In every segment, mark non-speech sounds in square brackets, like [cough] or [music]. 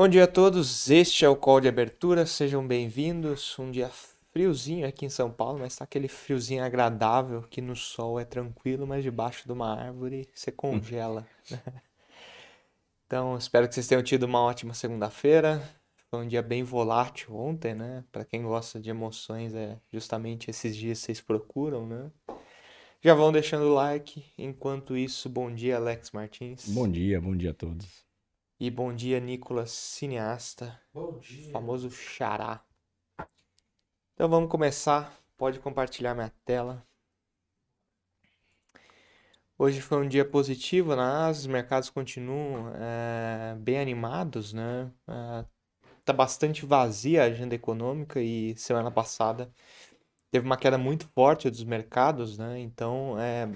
Bom dia a todos, este é o call de abertura, sejam bem-vindos. Um dia friozinho aqui em São Paulo, mas tá aquele friozinho agradável que no sol é tranquilo, mas debaixo de uma árvore você congela. [laughs] Então, espero que vocês tenham tido uma ótima segunda-feira. Foi um dia bem volátil ontem, né? Para quem gosta de emoções, é justamente esses dias que vocês procuram, né? Já vão deixando o like. Enquanto isso, bom dia, Alex Martins. Bom dia, bom dia a todos. E bom dia, Nicolas Cineasta. Bom dia. Famoso xará. Então vamos começar. Pode compartilhar minha tela. Hoje foi um dia positivo na Ásia, os mercados continuam é, bem animados, né? É, tá bastante vazia a agenda econômica e semana passada teve uma queda muito forte dos mercados, né? Então é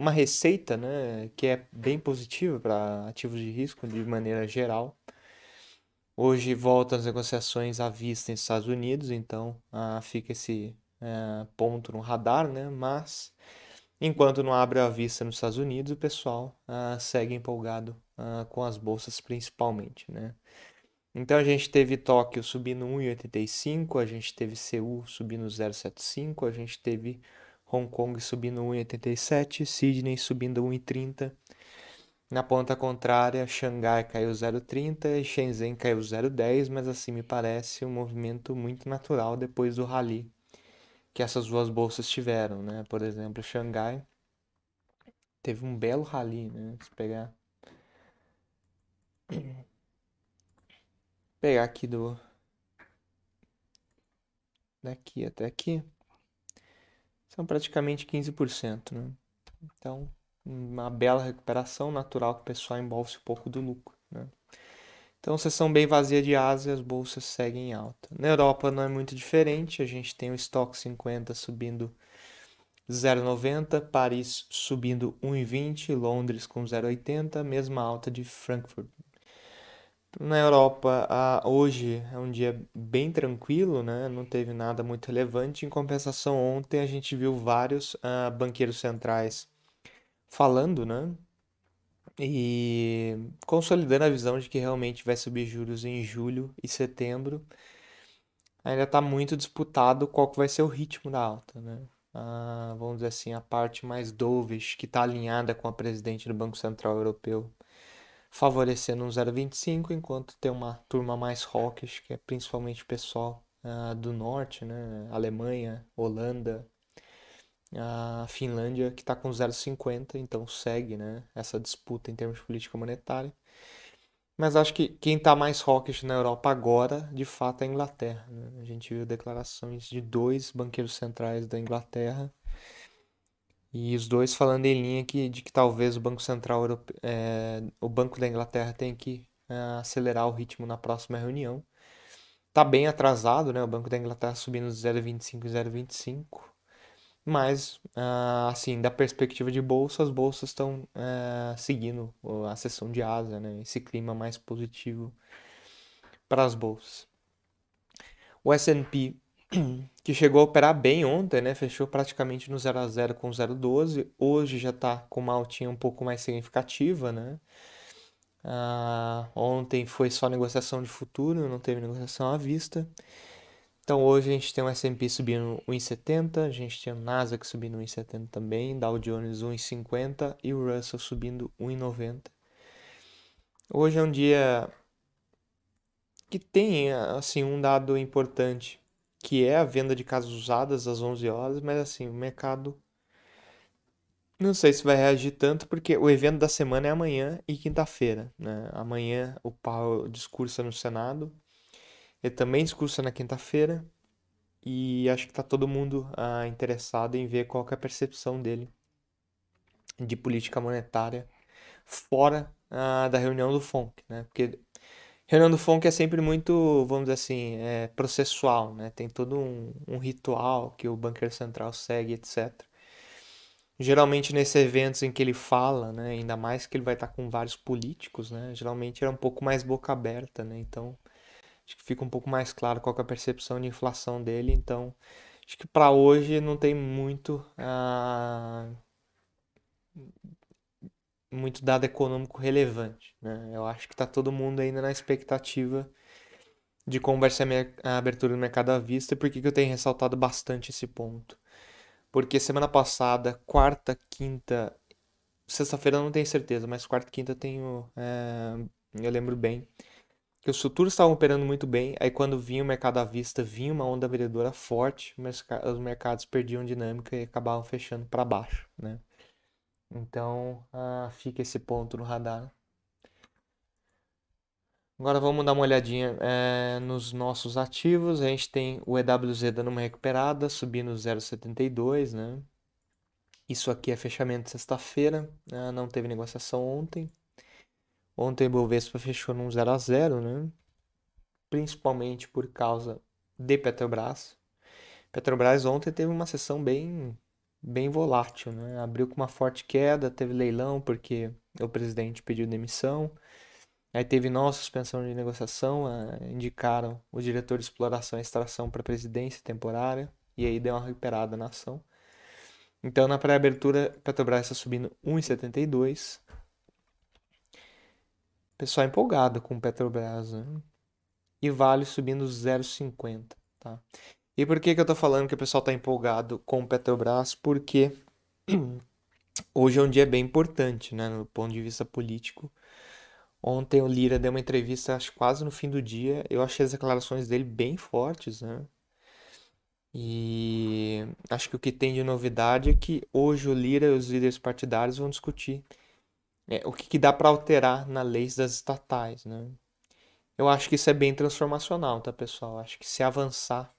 uma receita, né, que é bem positiva para ativos de risco de maneira geral. Hoje voltam as negociações à vista nos Estados Unidos, então ah, fica esse eh, ponto no radar, né? Mas enquanto não abre a vista nos Estados Unidos, o pessoal ah, segue empolgado ah, com as bolsas principalmente, né? Então a gente teve Tóquio subindo 1,85, a gente teve Seul subindo 0,75, a gente teve Hong Kong subindo 1,87, Sydney subindo 1,30. Na ponta contrária, Xangai caiu 0,30 e Shenzhen caiu 0,10, mas assim me parece um movimento muito natural depois do rally que essas duas bolsas tiveram, né? Por exemplo, Xangai teve um belo rally, né? Se pegar pegar aqui do daqui até aqui são praticamente 15%, né? Então, uma bela recuperação natural que o pessoal embolse um pouco do lucro, né? Então, sessão bem vazia de Ásia, as bolsas seguem em alta. Na Europa não é muito diferente, a gente tem o estoque 50 subindo 0,90, Paris subindo 1,20, Londres com 0,80, mesma alta de Frankfurt, na Europa, hoje é um dia bem tranquilo, né? Não teve nada muito relevante. Em compensação, ontem a gente viu vários ah, banqueiros centrais falando, né? E consolidando a visão de que realmente vai subir juros em julho e setembro. Ainda está muito disputado qual que vai ser o ritmo da alta, né? Ah, vamos dizer assim, a parte mais dovish, que está alinhada com a presidente do Banco Central Europeu, favorecendo um 0,25, enquanto tem uma turma mais hawkish, que é principalmente pessoal uh, do norte, né? Alemanha, Holanda, a Finlândia, que está com 0,50, então segue né? essa disputa em termos de política monetária. Mas acho que quem está mais hawkish na Europa agora, de fato, é a Inglaterra. Né? A gente viu declarações de dois banqueiros centrais da Inglaterra e os dois falando em linha que, de que talvez o Banco Central Europeu, é, o Banco da Inglaterra tenha que é, acelerar o ritmo na próxima reunião. Está bem atrasado, né? O Banco da Inglaterra subindo 0,25 e 0,25. Mas, ah, assim, da perspectiva de bolsa, as bolsas estão é, seguindo a sessão de asa, né? Esse clima mais positivo para as bolsas. O S&P [clears throat] que chegou a operar bem ontem, né? Fechou praticamente no 0 a 0 com 0,12. Hoje já está com uma altinha um pouco mais significativa, né? Ah, ontem foi só negociação de futuro, não teve negociação à vista. Então hoje a gente tem o S&P subindo 1,70, a gente tem o Nasdaq subindo 1,70 também, Dow Jones 1,50 e o Russell subindo 1,90. Hoje é um dia que tem assim um dado importante que é a venda de casas usadas às 11 horas, mas assim, o mercado não sei se vai reagir tanto, porque o evento da semana é amanhã e quinta-feira, né? Amanhã o Powell discursa no Senado, ele também discursa na quinta-feira, e acho que está todo mundo ah, interessado em ver qual é a percepção dele de política monetária fora ah, da reunião do FONC, né? Porque Reunião do FONC é sempre muito, vamos dizer assim, é, processual, né? Tem todo um, um ritual que o banqueiro central segue, etc. Geralmente nesses eventos em que ele fala, né, ainda mais que ele vai estar com vários políticos, né, geralmente era um pouco mais boca aberta, né, então acho que fica um pouco mais claro qual é a percepção de inflação dele, então acho que para hoje não tem muito ah, muito dado econômico relevante. Né? Eu acho que está todo mundo ainda na expectativa de como vai ser a, abertura do mercado à vista por que, que eu tenho ressaltado bastante esse ponto. Porque semana passada, quarta, quinta, sexta-feira eu não tenho certeza, mas quarta e quinta eu tenho. É, eu lembro bem. Que os futuros estavam operando muito bem, aí quando vinha o mercado à vista, vinha uma onda vendedora forte, os mercados perdiam dinâmica e acabavam fechando para baixo, né? Então, ah, fica esse ponto no radar. Agora vamos dar uma olhadinha é, nos nossos ativos. A gente tem o EWZ dando uma recuperada, subindo 0,72, né? Isso aqui é fechamento sexta-feira, né? não teve negociação ontem. Ontem o Bovespa fechou num 0 a 0, né? Principalmente por causa de Petrobras. Petrobras ontem teve uma sessão bem bem volátil, né? Abriu com uma forte queda, teve leilão porque o presidente pediu demissão. Aí teve nova suspensão de negociação, uh, indicaram o diretor de exploração e extração para presidência temporária, e aí deu uma recuperada na ação. Então, na pré-abertura, Petrobras está subindo 1,72. Pessoal empolgado com Petrobras, né? E Vale subindo 0,50, tá? E por que, que eu estou falando que o pessoal está empolgado com Petrobras? Porque [clears throat] hoje é um dia bem importante, né, no ponto de vista político Ontem o Lira deu uma entrevista, acho quase no fim do dia. Eu achei as declarações dele bem fortes, né? E acho que o que tem de novidade é que hoje o Lira e os líderes partidários vão discutir é, o que, que dá para alterar na lei das estatais, né? Eu acho que isso é bem transformacional, tá, pessoal? Acho que se avançar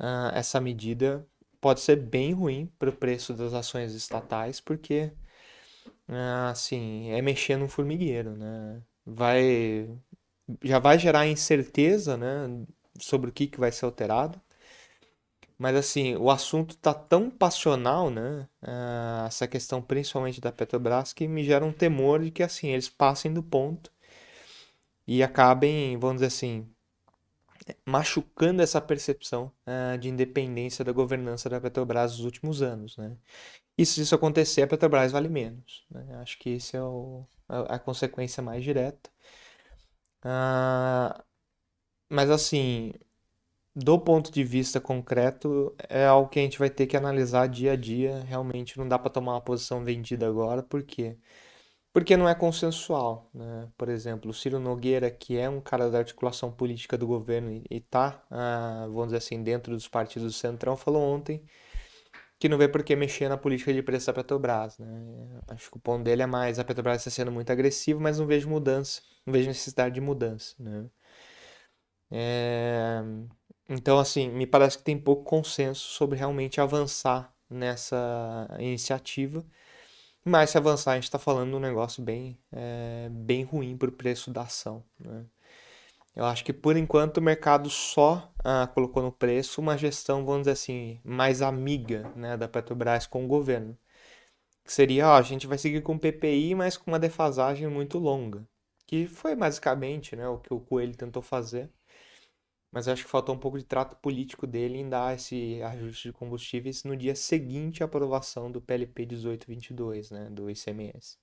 uh, essa medida pode ser bem ruim para o preço das ações estatais, porque ah, sim, é mexer num formigueiro, né? Vai, já vai gerar incerteza, né, sobre o que, que vai ser alterado. Mas assim, o assunto tá tão passional, né? Ah, essa questão principalmente da Petrobras, que me gera um temor de que assim, eles passem do ponto e acabem, vamos dizer assim, machucando essa percepção uh, de independência da governança da Petrobras nos últimos anos, né? E se isso acontecer, a Petrobras vale menos. Né? Acho que esse é o, a, a, consequência mais direta. Uh, mas assim, do ponto de vista concreto, é algo que a gente vai ter que analisar dia a dia. Realmente não dá para tomar uma posição vendida agora, por quê? Porque não é consensual, né? Por exemplo, o Ciro Nogueira, que é um cara da articulação política do governo e está, ah, vamos dizer assim, dentro dos partidos do Centrão, falou ontem que não vê por que mexer na política de preço da Petrobras, né? Acho que o ponto dele é mais a Petrobras está sendo muito agressiva, mas não vejo mudança, não vejo necessidade de mudança, né? É... Então, assim, me parece que tem pouco consenso sobre realmente avançar nessa iniciativa mas se avançar, a gente está falando de um negócio bem, é, bem ruim para o preço da ação. Né? Eu acho que por enquanto o mercado só ah, colocou no preço uma gestão, vamos dizer assim, mais amiga né, da Petrobras com o governo. Que seria, ó, a gente vai seguir com o PPI, mas com uma defasagem muito longa. Que foi basicamente né, o que o Coelho tentou fazer mas acho que faltou um pouco de trato político dele em dar esse ajuste de combustíveis no dia seguinte à aprovação do PLP 1822, né, do ICMS.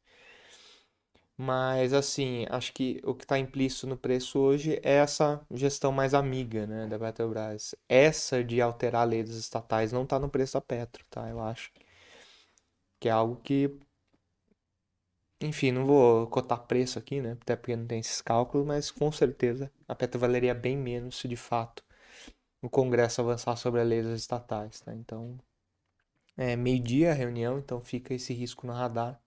Mas assim, acho que o que está implícito no preço hoje é essa gestão mais amiga, né, da Petrobras. Essa de alterar a lei dos estatais não está no preço da Petro, tá? Eu acho que é algo que enfim, não vou cotar preço aqui, né? Até porque não tem esses cálculos, mas com certeza a Petro valeria bem menos se de fato o Congresso avançar sobre a lei estatais, tá? Então, é meio-dia a reunião, então fica esse risco no radar.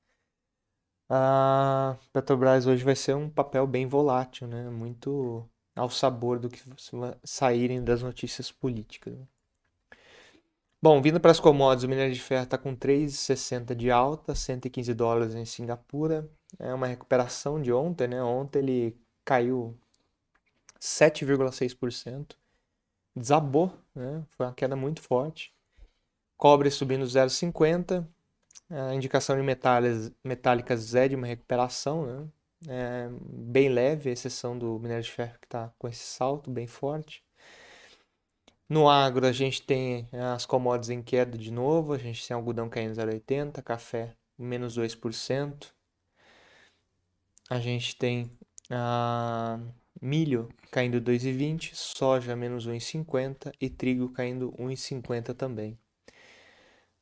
A Petrobras hoje vai ser um papel bem volátil, né? Muito ao sabor do que saírem das notícias políticas. Né? Bom, vindo para as commodities, o minério de ferro está com 3,60 de alta, 115 dólares em Singapura. É uma recuperação de ontem, né? Ontem ele caiu 7,6%. Desabou, né? Foi uma queda muito forte. Cobre subindo 0,50. A indicação de metálicas, metálicas é de uma recuperação, né? É bem leve, a exceção do minério de ferro que está com esse salto bem forte. No agro, a gente tem eh, as commodities em queda de novo, a gente tem algodão caindo 0,80, café menos 2%. a gente tem milho caindo 2,20, soja menos 1,50 e trigo caindo 1,50 também.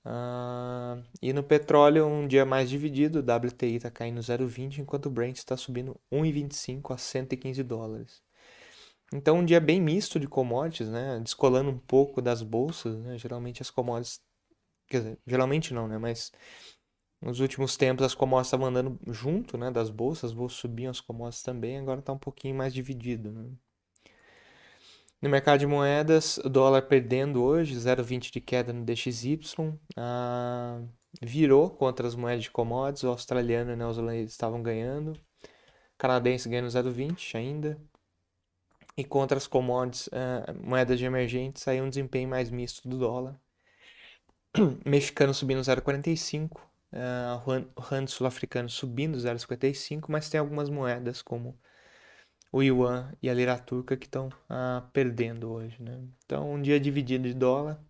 Uh, e no petróleo, um dia mais dividido, o WTI está caindo 0,20, enquanto o Brent está subindo 1,25 a 115 dólares. Então, um dia bem misto de commodities, né? Descolando um pouco das bolsas, né? Geralmente as commodities. Quer dizer, geralmente não, né? Mas nos últimos tempos as commodities estavam andando junto, né? Das bolsas, as bolsas subiam, as commodities também, agora está um pouquinho mais dividido, né? No mercado de moedas, o dólar perdendo hoje, 0,20 de queda no DXY, ah, virou contra as moedas de commodities, o australiano e o neozelandês estavam ganhando, o canadense ganhando 0,20 ainda, e contra as commodities, ah, moedas de emergentes, saiu um desempenho mais misto do dólar. [clears throat] Mexicano subindo 0,45, ah, o rand sul-africano subindo 0,55, mas tem algumas moedas como o yuan e a lira turca que estão ah, perdendo hoje. Né? Então, um dia dividido de dólar.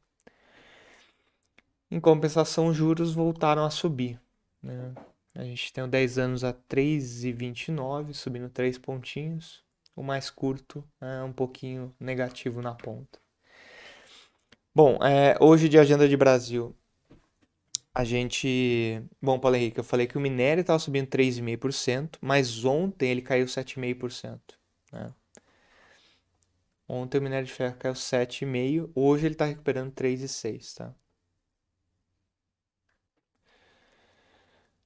Em compensação, os juros voltaram a subir. Né? A gente tem o 10 anos a 3,29, subindo 3 pontinhos. O mais curto é um pouquinho negativo na ponta. Bom, é, hoje de agenda de Brasil, a gente. Bom, Paulo Henrique, eu falei que o minério estava subindo 3,5%, mas ontem ele caiu 7,5%. Né? Ontem o minério de ferro caiu 7,5%, hoje ele está recuperando 3,6%. Tá?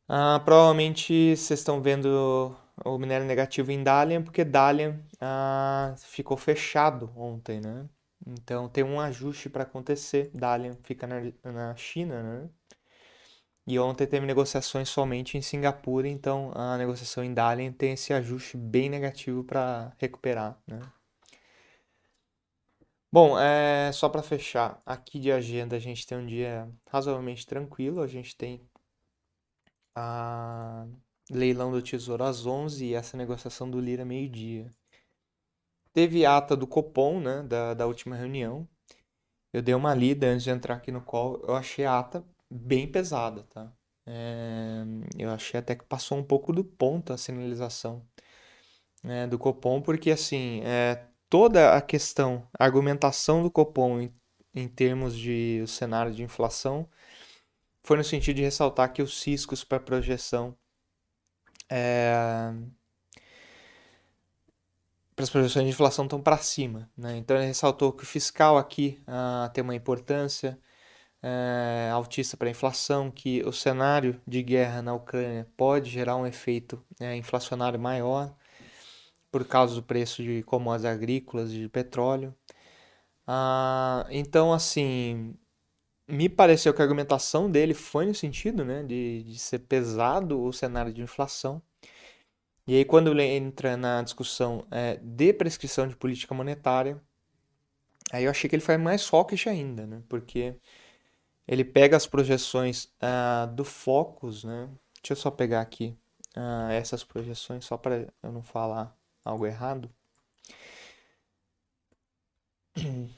Ah, provavelmente vocês estão vendo o minério negativo em Dalian, porque Dalian ah, ficou fechado ontem, né? Então tem um ajuste para acontecer. Dalian fica na, na China, né? E ontem teve negociações somente em Singapura, então a negociação em Dalian tem esse ajuste bem negativo para recuperar. Né? Bom, é, só para fechar, aqui de agenda a gente tem um dia razoavelmente tranquilo, a gente tem a leilão do Tesouro às 11 e essa negociação do Lira meio-dia. Teve ata do Copom, né, da, da última reunião. Eu dei uma lida antes de entrar aqui no call, eu achei a ata bem pesada, tá? É, eu achei até que passou um pouco do ponto a sinalização né, do Copom, porque assim, é, toda a questão, a argumentação do Copom em, em termos de cenário de inflação foi no sentido de ressaltar que os riscos para projeção é, para as projeções de inflação estão para cima. Né? Então ele ressaltou que o fiscal aqui ah, tem uma importância, é, altista para a inflação, que o cenário de guerra na Ucrânia pode gerar um efeito é, inflacionário maior por causa do preço de commodities agrícolas e de petróleo. Ah, então, assim, me pareceu que a argumentação dele foi no sentido né, de, de ser pesado o cenário de inflação. E aí, quando ele entra na discussão é, de prescrição de política monetária, aí eu achei que ele foi mais hawkish ainda, né? Porque ele pega as projeções uh, do Focus, né? Deixa eu só pegar aqui uh, essas projeções, só para eu não falar algo errado. [clears throat]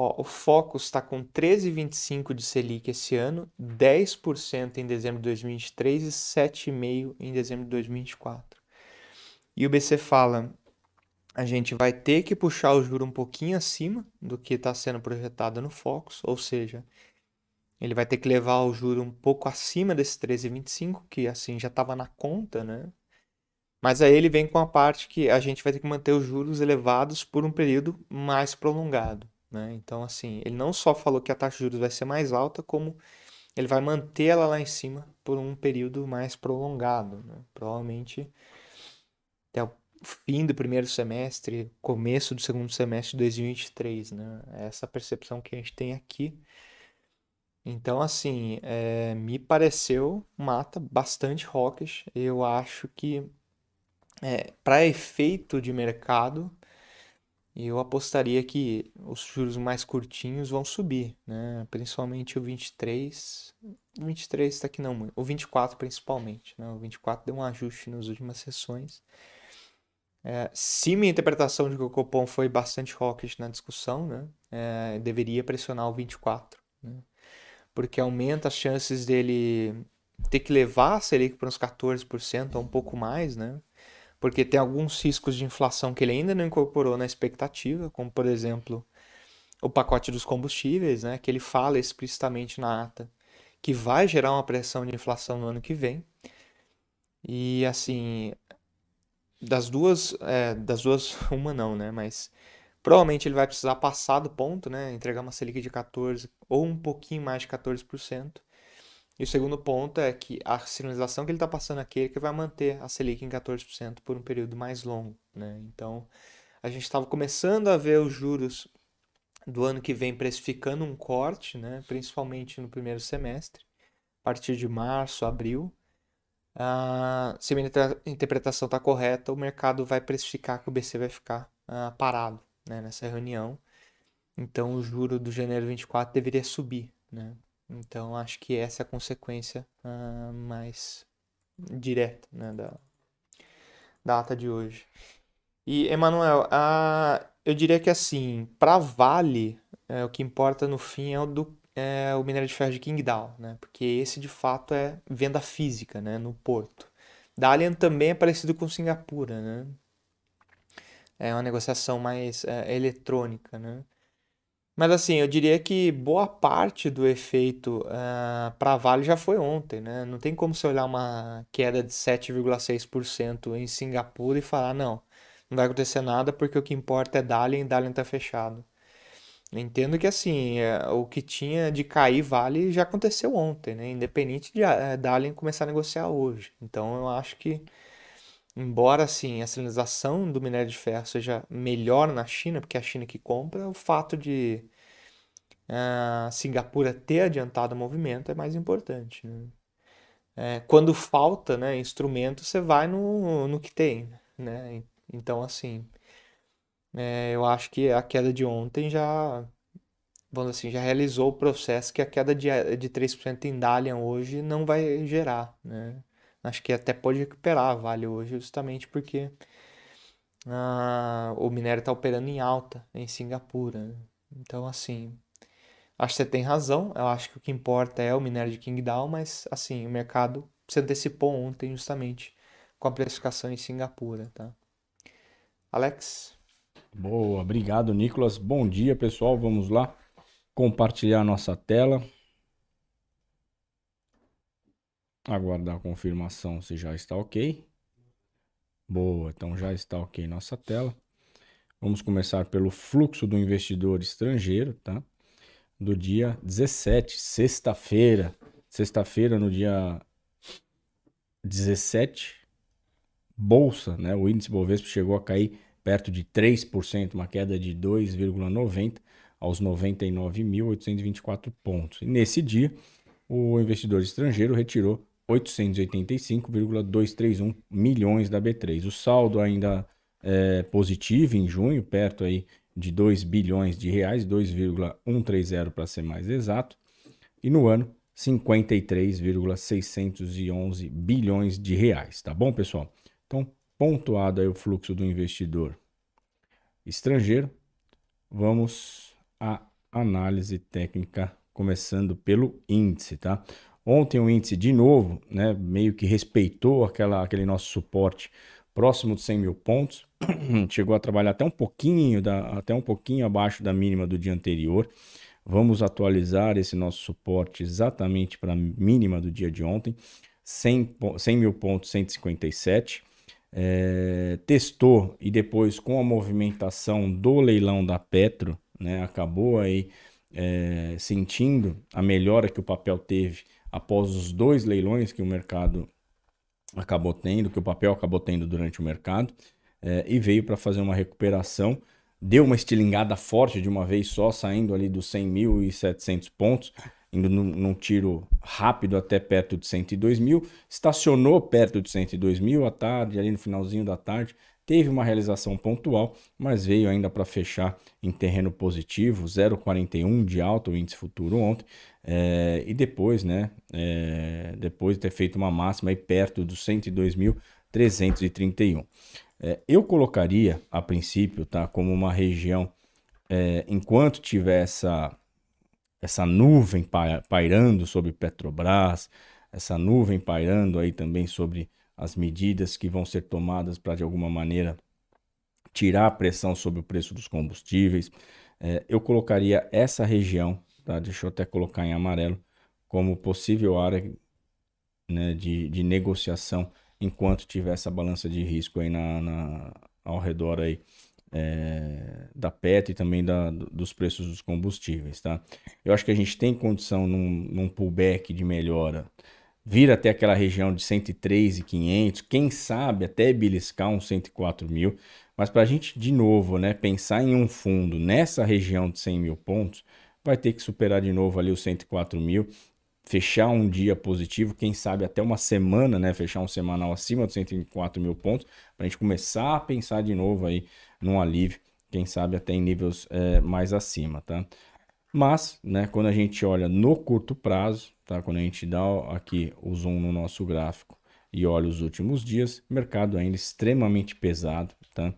Ó, o Focus está com 13,25 de Selic esse ano, 10% em dezembro de 2023 e 7,5% em dezembro de 2024. E o BC fala a gente vai ter que puxar o juro um pouquinho acima do que está sendo projetado no Focus, ou seja, ele vai ter que levar o juro um pouco acima desse 13,25, que assim já estava na conta, né? Mas aí ele vem com a parte que a gente vai ter que manter os juros elevados por um período mais prolongado, né? Então, assim, ele não só falou que a taxa de juros vai ser mais alta, como ele vai manter ela lá em cima por um período mais prolongado, né? Provavelmente até o fim do primeiro semestre, começo do segundo semestre de 2023, né? É essa percepção que a gente tem aqui. Então, assim, é, me pareceu mata bastante hawkish. Eu acho que, é, para efeito de mercado, eu apostaria que os juros mais curtinhos vão subir, né? Principalmente o 23. O 23 está aqui não, o 24 principalmente, né? O 24 deu um ajuste nas últimas sessões. É, se minha interpretação de que o Copom foi bastante hawkish na discussão, né, é, deveria pressionar o 24, né, porque aumenta as chances dele ter que levar a Selic para uns 14% ou um pouco mais, né? Porque tem alguns riscos de inflação que ele ainda não incorporou na expectativa, como por exemplo o pacote dos combustíveis, né? Que ele fala explicitamente na ata que vai gerar uma pressão de inflação no ano que vem. E assim, das duas, é, das duas, [laughs] uma não, né? Mas provavelmente ele vai precisar passar do ponto, né? Entregar uma Selic de 14 ou um pouquinho mais de 14%. E o segundo ponto é que a sinalização que ele está passando aqui é que vai manter a Selic em 14% por um período mais longo, né? Então, a gente estava começando a ver os juros do ano que vem precificando um corte, né? Principalmente no primeiro semestre, a partir de março, abril. Ah, se a minha interpretação está correta, o mercado vai precificar que o BC vai ficar ah, parado né, nessa reunião. Então, o juro do janeiro 24 deveria subir. Né? Então, acho que essa é a consequência ah, mais direta né, da, da ata de hoje. E, Emanuel, eu diria que assim, para Vale, é, o que importa no fim é o do é o minério de ferro de Qingdao, né? Porque esse de fato é venda física, né? No porto. Dalian também é parecido com Singapura, né? É uma negociação mais é, eletrônica, né? Mas assim, eu diria que boa parte do efeito é, para Vale já foi ontem, né? Não tem como você olhar uma queda de 7,6% em Singapura e falar, não, não vai acontecer nada porque o que importa é Dalian e Dalian está fechado. Entendo que assim, é, o que tinha de cair vale já aconteceu ontem, né? Independente de é, Dalian começar a negociar hoje. Então eu acho que, embora assim, a sinalização do minério de ferro seja melhor na China, porque é a China que compra, o fato de uh, Singapura ter adiantado o movimento é mais importante. Né? É, quando falta né, instrumento, você vai no, no que tem. Né? Então, assim, é, eu acho que a queda de ontem já, vamos assim, já realizou o processo que a queda de, de 3% em Dalian hoje não vai gerar, né? Acho que até pode recuperar a Vale hoje, justamente porque ah, o minério está operando em alta em Singapura. Né? Então, assim, acho que você tem razão. Eu acho que o que importa é o minério de Qingdao, mas, assim, o mercado se antecipou ontem justamente com a precificação em Singapura, tá? Alex? Boa, obrigado, Nicolas. Bom dia, pessoal. Vamos lá compartilhar nossa tela. Aguardar a confirmação se já está ok. Boa, então já está ok nossa tela. Vamos começar pelo fluxo do investidor estrangeiro, tá? Do dia 17, sexta-feira. Sexta-feira, no dia 17, bolsa, né? O índice Bovespa chegou a cair perto de 3%, uma queda de 2,90 aos 99.824 pontos. E nesse dia, o investidor estrangeiro retirou 885,231 milhões da B3. O saldo ainda é positivo em junho, perto aí de 2 bilhões de reais, 2,130 para ser mais exato. E no ano, 53,611 bilhões de reais, tá bom, pessoal? Então, pontuado aí o fluxo do investidor estrangeiro, vamos à análise técnica, começando pelo índice, tá? Ontem o índice, de novo, né, meio que respeitou aquela, aquele nosso suporte próximo de 100 mil pontos, [clears throat] chegou a trabalhar até um pouquinho, da, até um pouquinho abaixo da mínima do dia anterior. Vamos atualizar esse nosso suporte exatamente para a mínima do dia de ontem, 100, 100 mil pontos, 157 é, testou e depois com a movimentação do leilão da Petro, né, acabou aí é, sentindo a melhora que o papel teve após os dois leilões que o mercado acabou tendo, que o papel acabou tendo durante o mercado, é, e veio para fazer uma recuperação. Deu uma estilingada forte de uma vez só, saindo ali dos 100.700 pontos indo num, num, tiro rápido até perto de 102 mil, estacionou perto de 102 mil à tarde, ali no finalzinho da tarde, teve uma realização pontual, mas veio ainda para fechar em terreno positivo, 0,41 de alta o índice futuro ontem, é, e depois, né, é, depois de ter feito uma máxima aí perto dos 102.331. É, eu colocaria, a princípio, tá, como uma região, enquanto tiver essa essa nuvem pairando sobre Petrobras, essa nuvem pairando aí também sobre as medidas que vão ser tomadas para de alguma maneira tirar a pressão sobre o preço dos combustíveis. É, eu colocaria essa região, tá? deixa eu até colocar em amarelo, como possível área né, de, de negociação enquanto tiver essa balança de risco aí na, na ao redor aí é, da PET e também da, dos preços dos combustíveis, tá? Eu acho que a gente tem condição num, num pullback de melhora vir até aquela região de 103,500, quem sabe até beliscar uns 104 mil, mas para a gente, de novo, né, pensar em um fundo nessa região de 100 mil pontos, vai ter que superar de novo ali os 104 mil, fechar um dia positivo, quem sabe até uma semana, né, fechar um semanal acima dos 104 mil pontos, para a gente começar a pensar de novo aí num alívio, quem sabe até em níveis é, mais acima, tá? Mas, né, quando a gente olha no curto prazo, tá? Quando a gente dá aqui o zoom no nosso gráfico e olha os últimos dias, mercado ainda extremamente pesado, tá?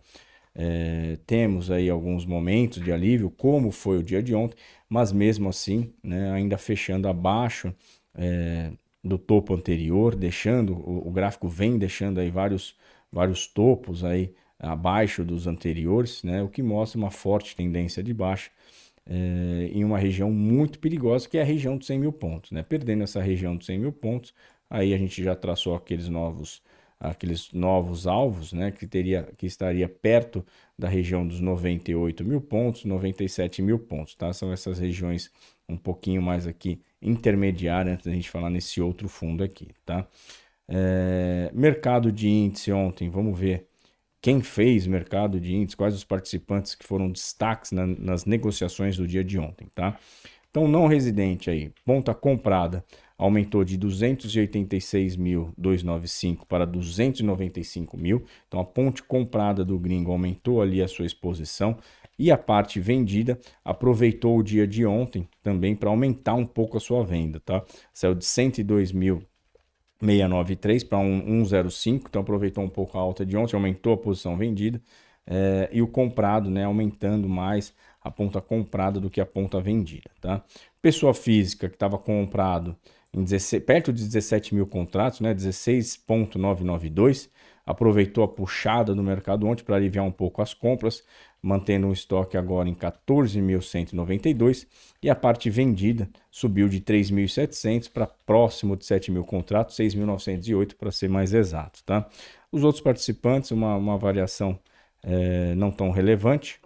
É, temos aí alguns momentos de alívio, como foi o dia de ontem, mas mesmo assim, né, ainda fechando abaixo é, do topo anterior, deixando o, o, gráfico vem deixando aí vários, vários topos aí abaixo dos anteriores, né, o que mostra uma forte tendência de baixa é, em uma região muito perigosa, que é a região dos 100 mil pontos. Né? Perdendo essa região dos 100 mil pontos, aí a gente já traçou aqueles novos, aqueles novos alvos, né? que, teria, que estaria perto da região dos 98 mil pontos, 97 mil pontos. Tá? São essas regiões um pouquinho mais aqui intermediárias, antes da gente falar nesse outro fundo aqui. Tá? É, mercado de índice ontem, vamos ver quem fez mercado de índices, quais os participantes que foram destaques na, nas negociações do dia de ontem, tá? Então, não residente aí, ponta comprada aumentou de 286.295 para 295 mil. Então, a ponte comprada do gringo aumentou ali a sua exposição e a parte vendida aproveitou o dia de ontem também para aumentar um pouco a sua venda, tá? Saiu de 102 mil 693 para 105, então aproveitou um pouco a alta de ontem, aumentou a posição vendida é, e o comprado, né, aumentando mais a ponta comprada do que a ponta vendida, tá? Pessoa física que estava comprado em 16, perto de 17 mil contratos, né, 16.992, aproveitou a puxada do mercado ontem para aliviar um pouco as compras, mantendo o estoque agora em 14.192 e a parte vendida subiu de 3.700 para próximo de 7.000 contratos, 6.908 para ser mais exato. Tá? Os outros participantes, uma, uma variação é, não tão relevante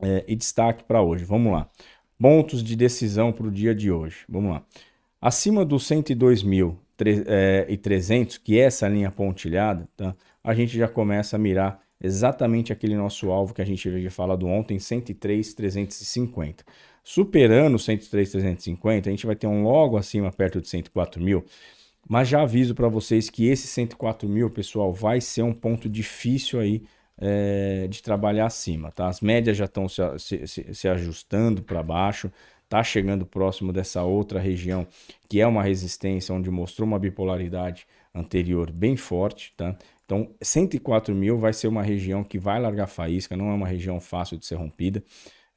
é, e destaque para hoje. Vamos lá. Pontos de decisão para o dia de hoje. Vamos lá. Acima dos 102.300, é, que é essa linha pontilhada, tá? a gente já começa a mirar exatamente aquele nosso alvo que a gente havia falado ontem, 103,350. Superando 103,350, a gente vai ter um logo acima perto de 104 mil. Mas já aviso para vocês que esse 104 mil, pessoal, vai ser um ponto difícil aí é, de trabalhar acima, tá? As médias já estão se, se, se ajustando para baixo, tá chegando próximo dessa outra região que é uma resistência onde mostrou uma bipolaridade anterior bem forte, tá? Então, 104 mil vai ser uma região que vai largar faísca, não é uma região fácil de ser rompida.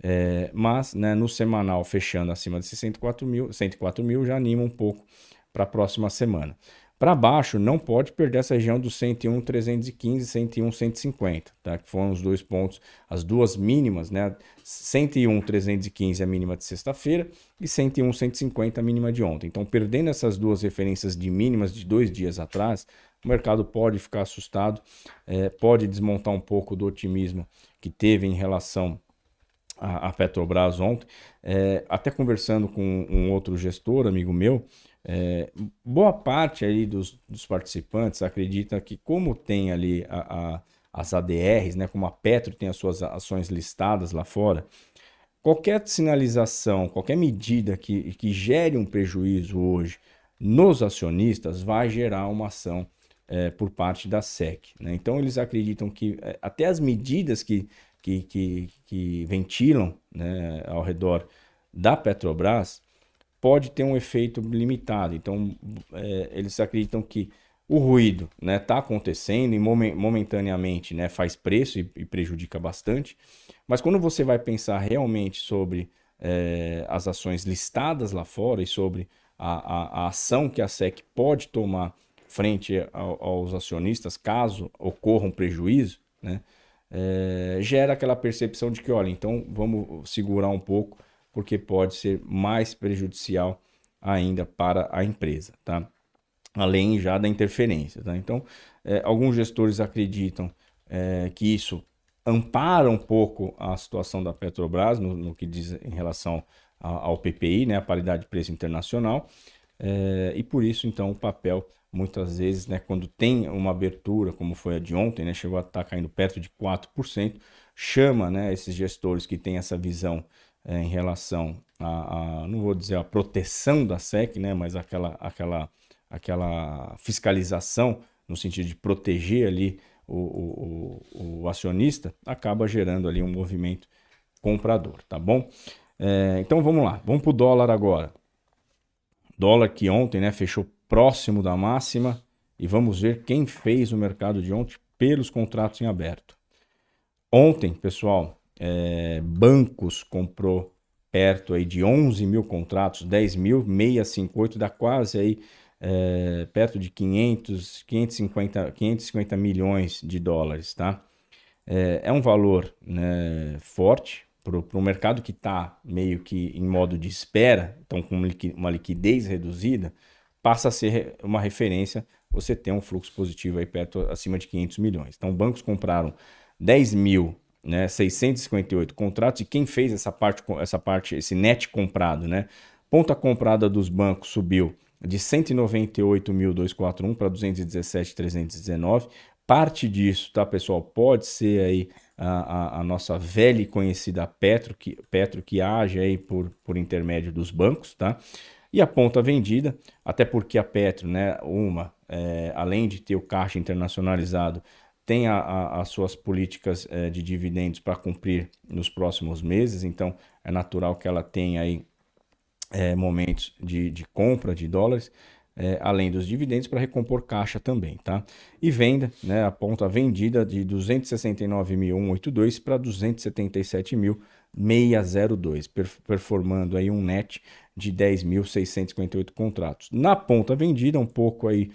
É, mas né, no semanal fechando acima de 104 mil, 104 mil já anima um pouco para a próxima semana. Para baixo, não pode perder essa região dos 101, 315, 101, 150, tá? que foram os dois pontos, as duas mínimas, né? 101, 315 a mínima de sexta-feira e 101, 150 a mínima de ontem. Então, perdendo essas duas referências de mínimas de dois dias atrás, o mercado pode ficar assustado, é, pode desmontar um pouco do otimismo que teve em relação à, Petrobras ontem. É, até conversando com um outro gestor, amigo meu, é, boa parte aí dos, dos, participantes acredita que como tem ali a, a, as ADRs, né, como a Petro tem as suas ações listadas lá fora, qualquer sinalização, qualquer medida que, que gere um prejuízo hoje nos acionistas vai gerar uma ação é, por parte da SEC. Né? Então, eles acreditam que é, até as medidas que, que, que, que ventilam né, ao redor da Petrobras pode ter um efeito limitado. Então, é, eles acreditam que o ruído está né, tá acontecendo e momentaneamente né, faz preço e, e, prejudica bastante. Mas quando você vai pensar realmente sobre é, as ações listadas lá fora e sobre a, a, a ação que a SEC pode tomar frente ao, aos acionistas caso ocorra um prejuízo, né? É, gera aquela percepção de que, olha, então vamos segurar um pouco, porque pode ser mais prejudicial ainda para a empresa, tá? Além já da interferência, tá? Então, é, alguns gestores acreditam é, que isso ampara um pouco a situação da Petrobras no, no que diz em relação a, ao PPI, né, a paridade de preço internacional, é, e por isso, então, o papel, muitas vezes, né, quando tem uma abertura, como foi a de ontem, né, chegou a estar tá caindo perto de 4%, chama né, esses gestores que têm essa visão é, em relação a, a, não vou dizer a proteção da SEC, né, mas aquela, aquela, aquela fiscalização no sentido de proteger ali o, o, o, acionista, acaba gerando ali um movimento comprador, tá bom? É, então vamos lá, vamos para o dólar agora. Dólar que ontem né, fechou próximo da máxima e vamos ver quem fez o mercado de ontem pelos contratos em aberto. Ontem, pessoal, é, bancos comprou perto aí de 11 mil contratos, 10.658, dá quase aí é, perto de 500, 550, 550 milhões de dólares, tá? É, é um valor né, forte para o mercado que está meio que em modo de espera, então com uma liquidez reduzida, passa a ser uma referência você ter um fluxo positivo aí perto acima de 500 milhões. Então, bancos compraram 10 mil né, 658 contratos e quem fez essa parte, essa parte, esse net comprado, né? Ponta comprada dos bancos subiu de 198.241 para 217.319. Parte disso, tá, pessoal? Pode ser aí a, a, a, nossa velha e conhecida Petro, que, Petro, que age aí por, por intermédio dos bancos, tá? E a ponta vendida, até porque a Petro, né, uma, é, além de ter o caixa internacionalizado, tem a, a, as suas políticas é, de dividendos para cumprir nos próximos meses, então é natural que ela tenha aí é, momentos de, de, compra de dólares, é, além dos dividendos para recompor caixa também, tá? E venda, né, a ponta vendida de 269.182 para 277.602, performando aí um net de 10.658 contratos. Na ponta vendida, um pouco aí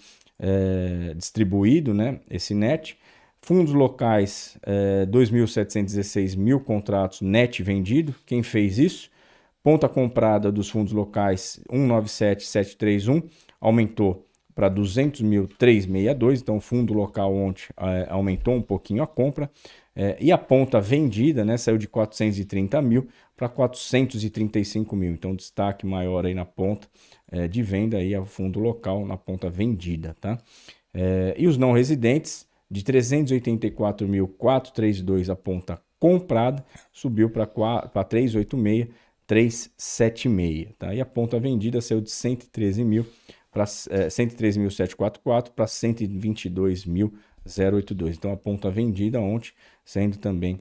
distribuído, né, esse net, Fundos locais, é, 2.716 mil contratos net vendido. Quem fez isso? Ponta comprada dos fundos locais 197,731 aumentou para 200.362. Então, o fundo local ontem é, aumentou um pouquinho a compra. É, e a ponta vendida né, saiu de 430 mil para 435 mil. Então, destaque maior aí na ponta é, de venda aí ao fundo local, na ponta vendida. Tá? E os não residentes de 384.432 a ponta comprada, subiu para 386, 376, tá? E a ponta vendida saiu de 113.000 para é, 113.744 para 122.082. Então a ponta vendida ontem sendo também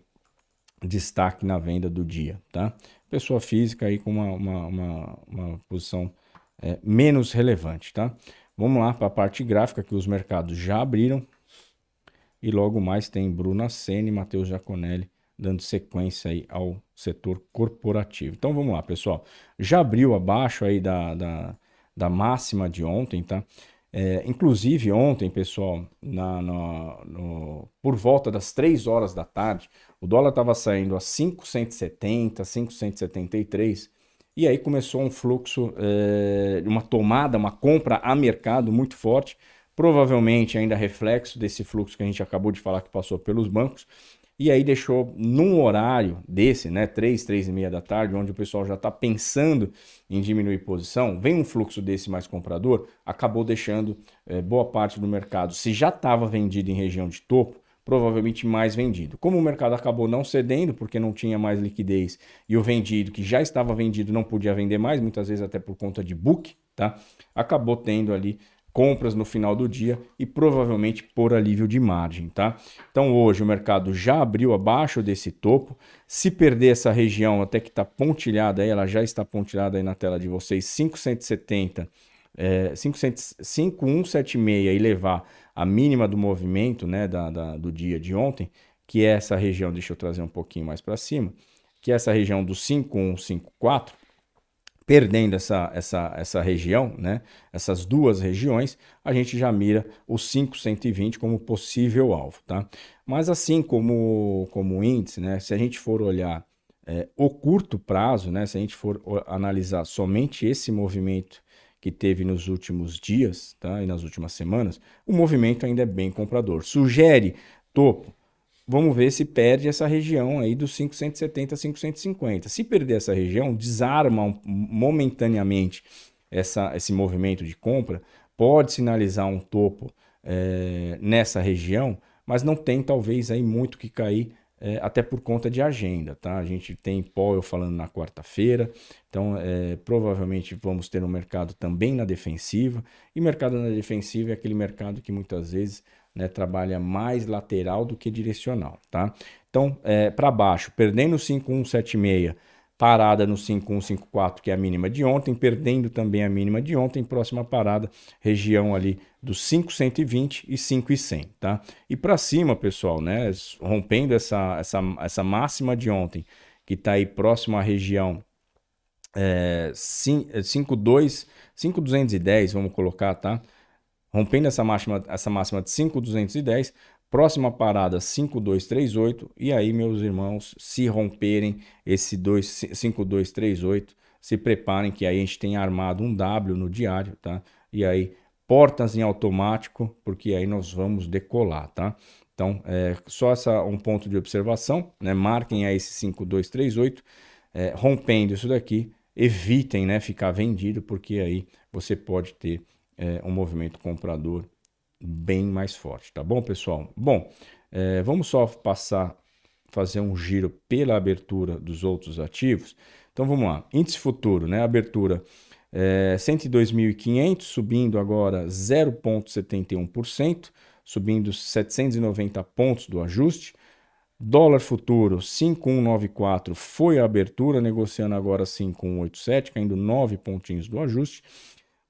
destaque na venda do dia, tá? Pessoa física aí com uma, uma, uma, uma posição é, menos relevante, tá? Vamos lá para a parte gráfica que os mercados já abriram. E logo mais tem Bruna Senna e Matheus Giaconelli dando sequência aí ao setor corporativo. Então vamos lá, pessoal. Já abriu abaixo aí da, da, da máxima de ontem, tá? É, inclusive ontem, pessoal, na, na, no, por volta das 3 horas da tarde, o dólar estava saindo a 5,170, 5,173, e aí começou um fluxo, é, uma tomada, uma compra a mercado muito forte, provavelmente ainda reflexo desse fluxo que a gente acabou de falar que passou pelos bancos, e aí deixou num horário desse, né, 3, 3 e meia da tarde, onde o pessoal já está pensando em diminuir posição, vem um fluxo desse mais comprador, acabou deixando é, boa parte do mercado, se já estava vendido em região de topo, provavelmente mais vendido. Como o mercado acabou não cedendo, porque não tinha mais liquidez, e o vendido, que já estava vendido, não podia vender mais, muitas vezes até por conta de book, tá? acabou tendo ali compras no final do dia e provavelmente por alívio de margem, tá? Então hoje o mercado já abriu abaixo desse topo. Se perder essa região até que está pontilhada aí, ela já está pontilhada aí na tela de vocês, 570, é, 5176 e levar a mínima do movimento, né, da, da, do dia de ontem, que é essa região, deixa eu trazer um pouquinho mais para cima, que é essa região do 5154, perdendo essa, essa, essa região, né? essas duas regiões, a gente já mira o 5,120 como possível alvo. Tá? Mas assim como, como índice, né? se a gente for olhar é, o curto prazo, né? se a gente for analisar somente esse movimento que teve nos últimos dias tá? e nas últimas semanas, o movimento ainda é bem comprador. Sugere topo vamos ver se perde essa região aí dos 570 a 550. Se perder essa região, desarma momentaneamente essa, esse movimento de compra, pode sinalizar um topo é, nessa região, mas não tem talvez aí muito que cair é, até por conta de agenda, tá? A gente tem Powell falando na quarta-feira, então é, provavelmente vamos ter um mercado também na defensiva, e mercado na defensiva é aquele mercado que muitas vezes né, trabalha mais lateral do que direcional, tá? Então, é, para baixo, perdendo 5176, parada no 5154, que é a mínima de ontem, perdendo também a mínima de ontem, próxima parada, região ali dos 5120 e 5100, tá? E para cima, pessoal, né, rompendo essa, essa, essa máxima de ontem, que está aí próximo à região é, 52, 5210, vamos colocar, tá? Rompendo essa máxima, essa máxima de 5,210, próxima parada 5,238, e aí, meus irmãos, se romperem esse 5,238, se preparem que aí a gente tem armado um W no diário, tá? E aí, portas em automático, porque aí nós vamos decolar, tá? Então, é, só essa, um ponto de observação, né? Marquem aí esse 5238, é, rompendo isso daqui, evitem, né, ficar vendido, porque aí você pode ter é, um movimento comprador bem mais forte, tá bom, pessoal? Bom, é, vamos só passar, fazer um giro pela abertura dos outros ativos. Então vamos lá, índice futuro, né? Abertura é, 102.500, subindo agora 0,71%, subindo 790 pontos do ajuste. Dólar futuro 5,194 foi a abertura, negociando agora 5,187, caindo 9 pontinhos do ajuste.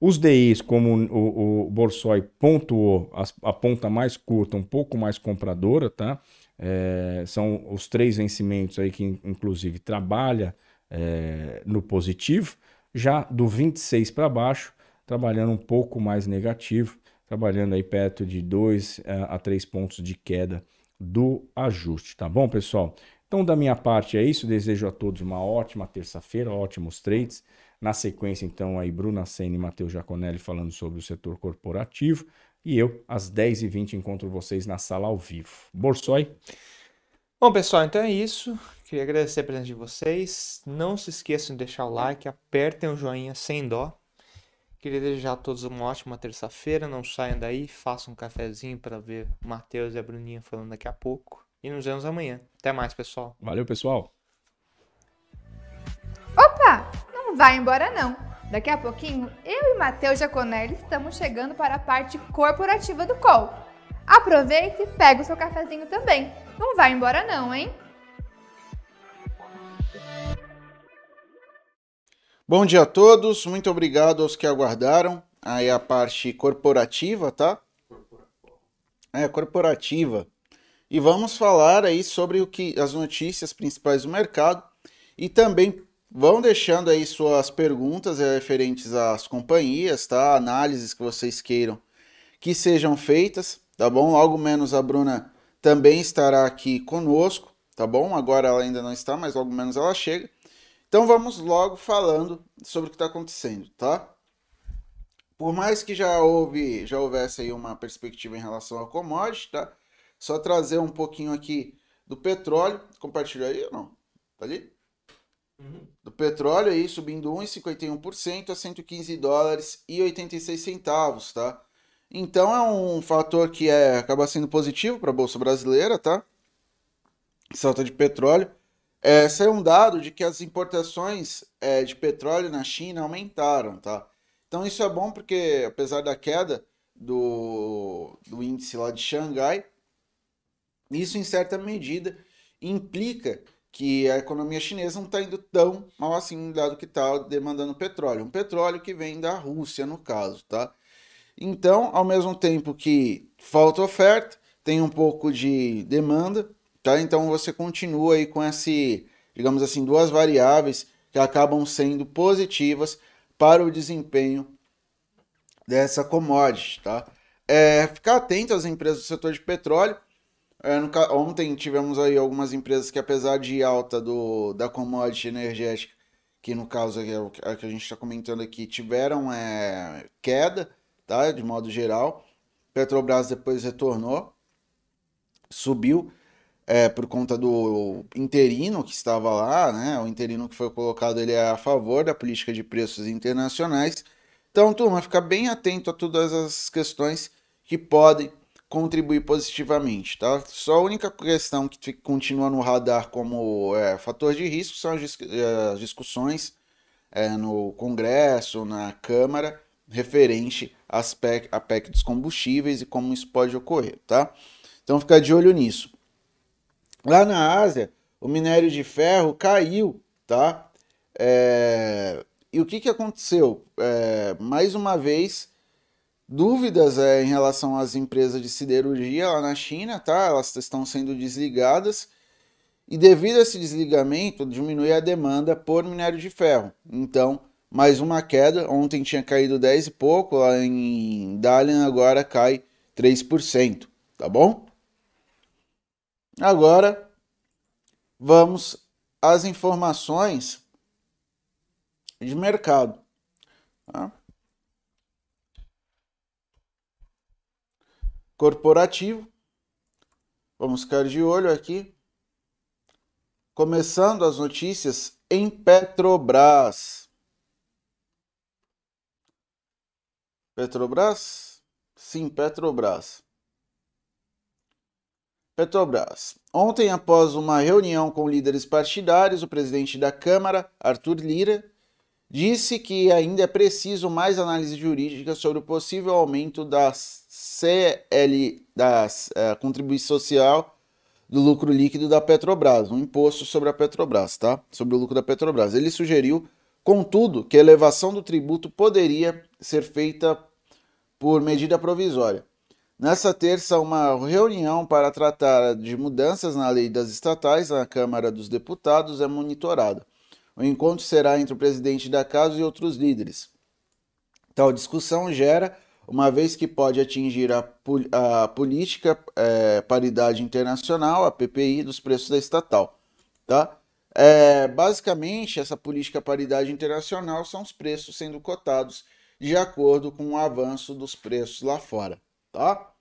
Os DIs, como o, o pontuou, a, a, ponta mais curta, um pouco mais compradora, tá? É, são os três vencimentos aí que, inclusive, trabalha é, no positivo. Já do 26 para baixo, trabalhando um pouco mais negativo, trabalhando aí perto de 2 é, a 3 pontos de queda do ajuste, tá bom, pessoal? Então, da minha parte é isso. Desejo a todos uma ótima terça-feira, ótimos trades. Na sequência, então, aí Bruna Senna e Matheus Jaconelli falando sobre o setor corporativo. E eu, às 10h20, encontro vocês na sala ao vivo. Borsoi. Bom, pessoal, então é isso. Queria agradecer a presença de vocês. Não se esqueçam de deixar o like, apertem o joinha sem dó. Queria desejar a todos uma ótima terça-feira. Não saiam daí, façam um cafezinho para ver o Matheus e a Bruninha falando daqui a pouco. E nos vemos amanhã. Até mais, pessoal. Valeu, pessoal. Não vai embora não. Daqui a pouquinho, eu e Matheus Jaconelli estamos chegando para a parte corporativa do call. Aproveite e pega o seu cafezinho também. Não vai embora não, hein? Bom dia a todos, muito obrigado aos que aguardaram. Aí a parte corporativa, tá? É, corporativa. E vamos falar aí sobre o que as notícias principais do mercado e também Vão deixando aí suas perguntas referentes às companhias, tá? Análises que vocês queiram que sejam feitas, tá bom? Algo menos a Bruna também estará aqui conosco, tá bom? Agora ela ainda não está, mas logo menos ela chega. Então vamos logo falando sobre o que está acontecendo, tá? Por mais que já houve, já houvesse aí uma perspectiva em relação ao commodity, tá? Só trazer um pouquinho aqui do petróleo. Compartilha aí ou não? Tá ali? Uhum. Do petróleo aí subindo 1,51% a 115 dólares e 86 centavos, tá? Então é um fator que é, acaba sendo positivo para a Bolsa Brasileira, tá? Salta de petróleo. É, saiu um dado de que as importações é, de petróleo na China aumentaram, tá? Então isso é bom porque, apesar da queda do, do índice lá de Xangai, isso em certa medida implica que a economia chinesa não está indo tão mal assim, dado que está demandando petróleo. Um petróleo que vem da Rússia, no caso, tá? Então, ao mesmo tempo que falta oferta, tem um pouco de demanda, tá? Então você continua aí com esse, digamos assim, duas variáveis que acabam sendo positivas para o desempenho dessa commodity, tá? É, ficar atento às empresas do setor de petróleo. É, no, ontem tivemos aí algumas empresas que, apesar de alta do, da commodity energética, que no caso é o que a gente está comentando aqui, tiveram é, queda, tá? De modo geral. Petrobras depois retornou, subiu é, por conta do interino que estava lá, né? O interino que foi colocado ele é a favor da política de preços internacionais. Então, turma, ficar bem atento a todas as questões que podem contribuir positivamente, tá? Só a única questão que continua no radar como é, fator de risco são as, as discussões é, no Congresso, na Câmara, referente às PEC, à PEC dos combustíveis e como isso pode ocorrer, tá? Então, ficar de olho nisso. Lá na Ásia, o minério de ferro caiu, tá? É... E o que, que aconteceu? É... Mais uma vez, dúvidas é, em relação às empresas de siderurgia lá na China, tá? Elas estão sendo desligadas. E devido a esse desligamento, diminui a demanda por minério de ferro. Então, mais uma queda. Ontem tinha caído 10 e pouco, lá em Dalian agora cai 3%, tá bom? Agora vamos às informações de mercado. Tá? Corporativo. Vamos ficar de olho aqui. Começando as notícias em Petrobras. Petrobras? Sim, Petrobras. Petrobras. Ontem, após uma reunião com líderes partidários, o presidente da Câmara, Arthur Lira, disse que ainda é preciso mais análise jurídica sobre o possível aumento da CL, da é, contribuição social do lucro líquido da Petrobras, um imposto sobre a Petrobras, tá? Sobre o lucro da Petrobras. Ele sugeriu, contudo, que a elevação do tributo poderia ser feita por medida provisória. Nessa terça, uma reunião para tratar de mudanças na lei das estatais na Câmara dos Deputados é monitorada. O encontro será entre o presidente da casa e outros líderes. Tal discussão gera, uma vez que pode atingir a, a política é, paridade internacional, a PPI, dos preços da estatal. Tá? É, basicamente, essa política paridade internacional são os preços sendo cotados de acordo com o avanço dos preços lá fora tá?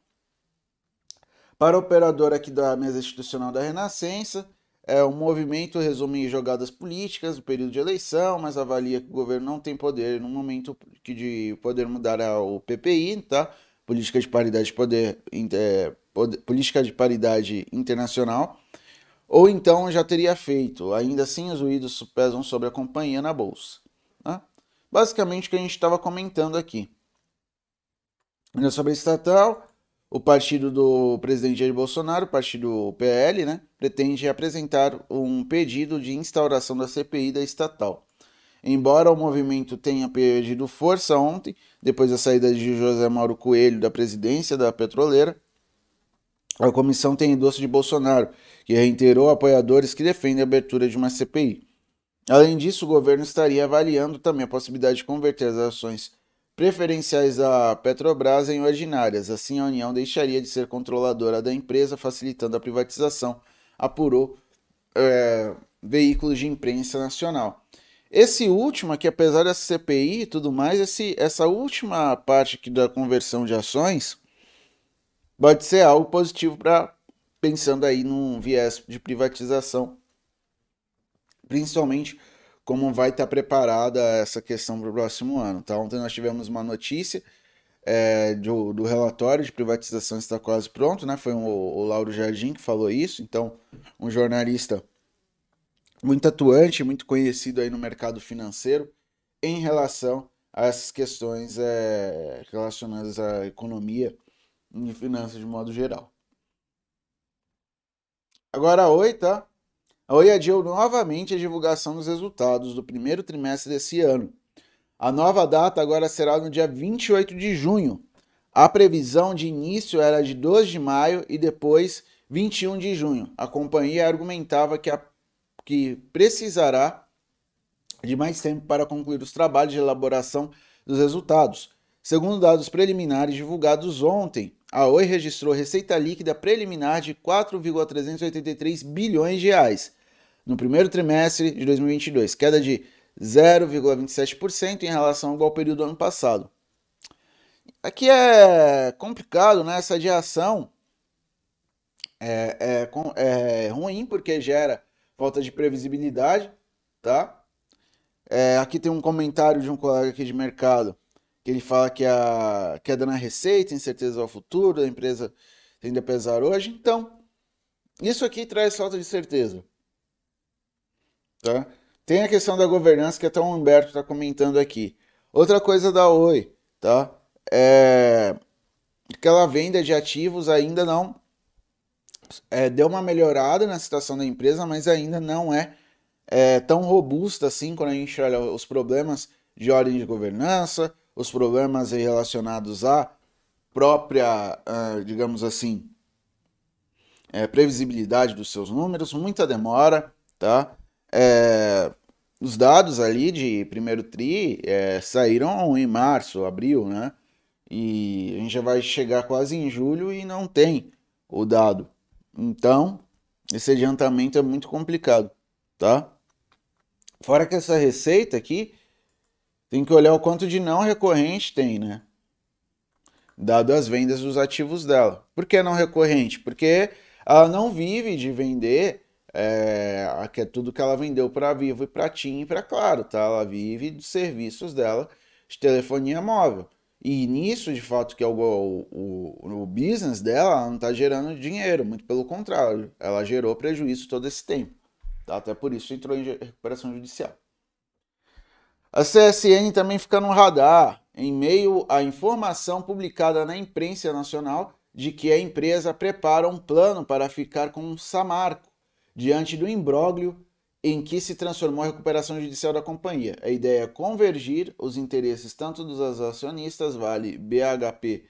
Para o operador aqui da mesa institucional da Renascença, é, o movimento resume jogadas políticas do período de eleição, mas avalia que o governo não tem poder no momento que de poder mudar o PPI, tá? Política de paridade de poder, é, poder, política de paridade internacional, ou então já teria feito. Ainda assim, os ruídos pesam sobre a companhia na bolsa. Tá? Basicamente o que a gente estava comentando aqui. Ainda sobre a estatal, o partido do presidente Jair Bolsonaro, o partido PL, né, pretende apresentar um pedido de instauração da CPI da estatal. Embora o movimento tenha perdido força ontem, depois da saída de José Mauro Coelho da presidência da petroleira, a comissão tem endosso de Bolsonaro, que reiterou apoiadores que defendem a abertura de uma CPI. Além disso, o governo estaria avaliando também a possibilidade de converter as ações preferenciais da Petrobras em ordinárias. Assim, a União deixaria de ser controladora da empresa, facilitando a privatização, apurou é, veículos de imprensa nacional. Esse último aqui, apesar da CPI e tudo mais, esse, essa última parte aqui da conversão de ações pode ser algo positivo para pensando aí num viés de privatização, principalmente como vai estar preparada essa questão para o próximo ano. Tá? Ontem nós tivemos uma notícia é, do, do, relatório de privatização está quase pronto, né? Foi o, o Lauro Jardim que falou isso. Então, um jornalista muito atuante, muito conhecido aí no mercado financeiro em relação a essas questões é, relacionadas à economia e finanças de modo geral. Agora, oi, tá? A Oi adiou novamente a divulgação dos resultados do primeiro trimestre desse ano. A nova data agora será no dia 28 de junho. A previsão de início era de 2 de maio e depois 21 de junho. A companhia argumentava que, a, que precisará de mais tempo para concluir os trabalhos de elaboração dos resultados. Segundo dados preliminares divulgados ontem, a Oi registrou receita líquida preliminar de 4,383 bilhões de reais no primeiro trimestre de 2022, queda de 0,27% em relação ao período do ano passado. Aqui é complicado, né? Essa adiação é, é, é ruim porque gera falta de previsibilidade, tá? É, aqui tem um comentário de um colega aqui de mercado que ele fala que a queda na receita, incerteza ao futuro, a empresa tende a pesar hoje. Então, isso aqui traz falta de certeza. Tá? Tem a questão da governança que até o Humberto está comentando aqui. Outra coisa da Oi, tá? É aquela venda de ativos ainda não é, deu uma melhorada na situação da empresa, mas ainda não é, é tão robusta assim quando a gente olha os problemas de ordem de governança, os problemas relacionados à própria, uh, digamos assim, é, previsibilidade dos seus números, muita demora, tá? É, os dados ali de primeiro tri é, saíram em março, abril, né? E a gente já vai chegar quase em julho e não tem o dado. Então, esse adiantamento é muito complicado, tá? Fora que essa receita aqui, tem que olhar o quanto de não recorrente tem, né? Dado as vendas dos ativos dela. Por que não recorrente? Porque ela não vive de vender é, que é tudo que ela vendeu para Vivo e para TIM e para Claro, tá? Ela vive dos serviços dela de telefonia móvel. E nisso, de fato, que é o, o, o business dela, ela não está gerando dinheiro, muito pelo contrário, ela gerou prejuízo todo esse tempo. Tá? Até por isso entrou em recuperação judicial. A CSN também fica no radar, em meio à informação publicada na imprensa nacional de que a empresa prepara um plano para ficar com um Samarco, diante do imbróglio em que se transformou a recuperação judicial da companhia. A ideia é convergir os interesses tanto dos acionistas Vale, BHP,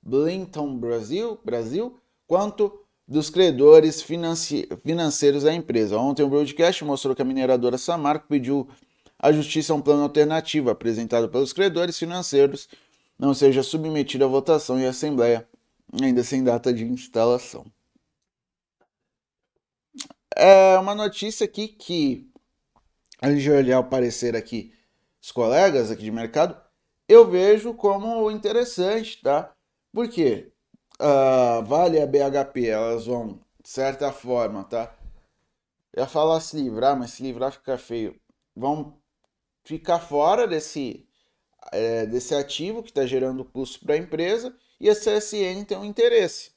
Blinton Brasil, Brasil quanto dos credores financi financeiros da empresa. Ontem o broadcast mostrou que a mineradora Samarco pediu à justiça um plano alternativo apresentado pelos credores financeiros não seja submetido à votação e assembleia, ainda sem data de instalação. É uma notícia aqui que, antes de olhar o parecer aqui dos colegas aqui de mercado, eu vejo como interessante, tá? Por quê? Uh, vale a BHP, elas vão, de certa forma, tá? Eu ia falar se livrar, mas se livrar fica feio. Vão ficar fora desse, é, desse ativo que está gerando custo para a empresa e a CSN tem um interesse.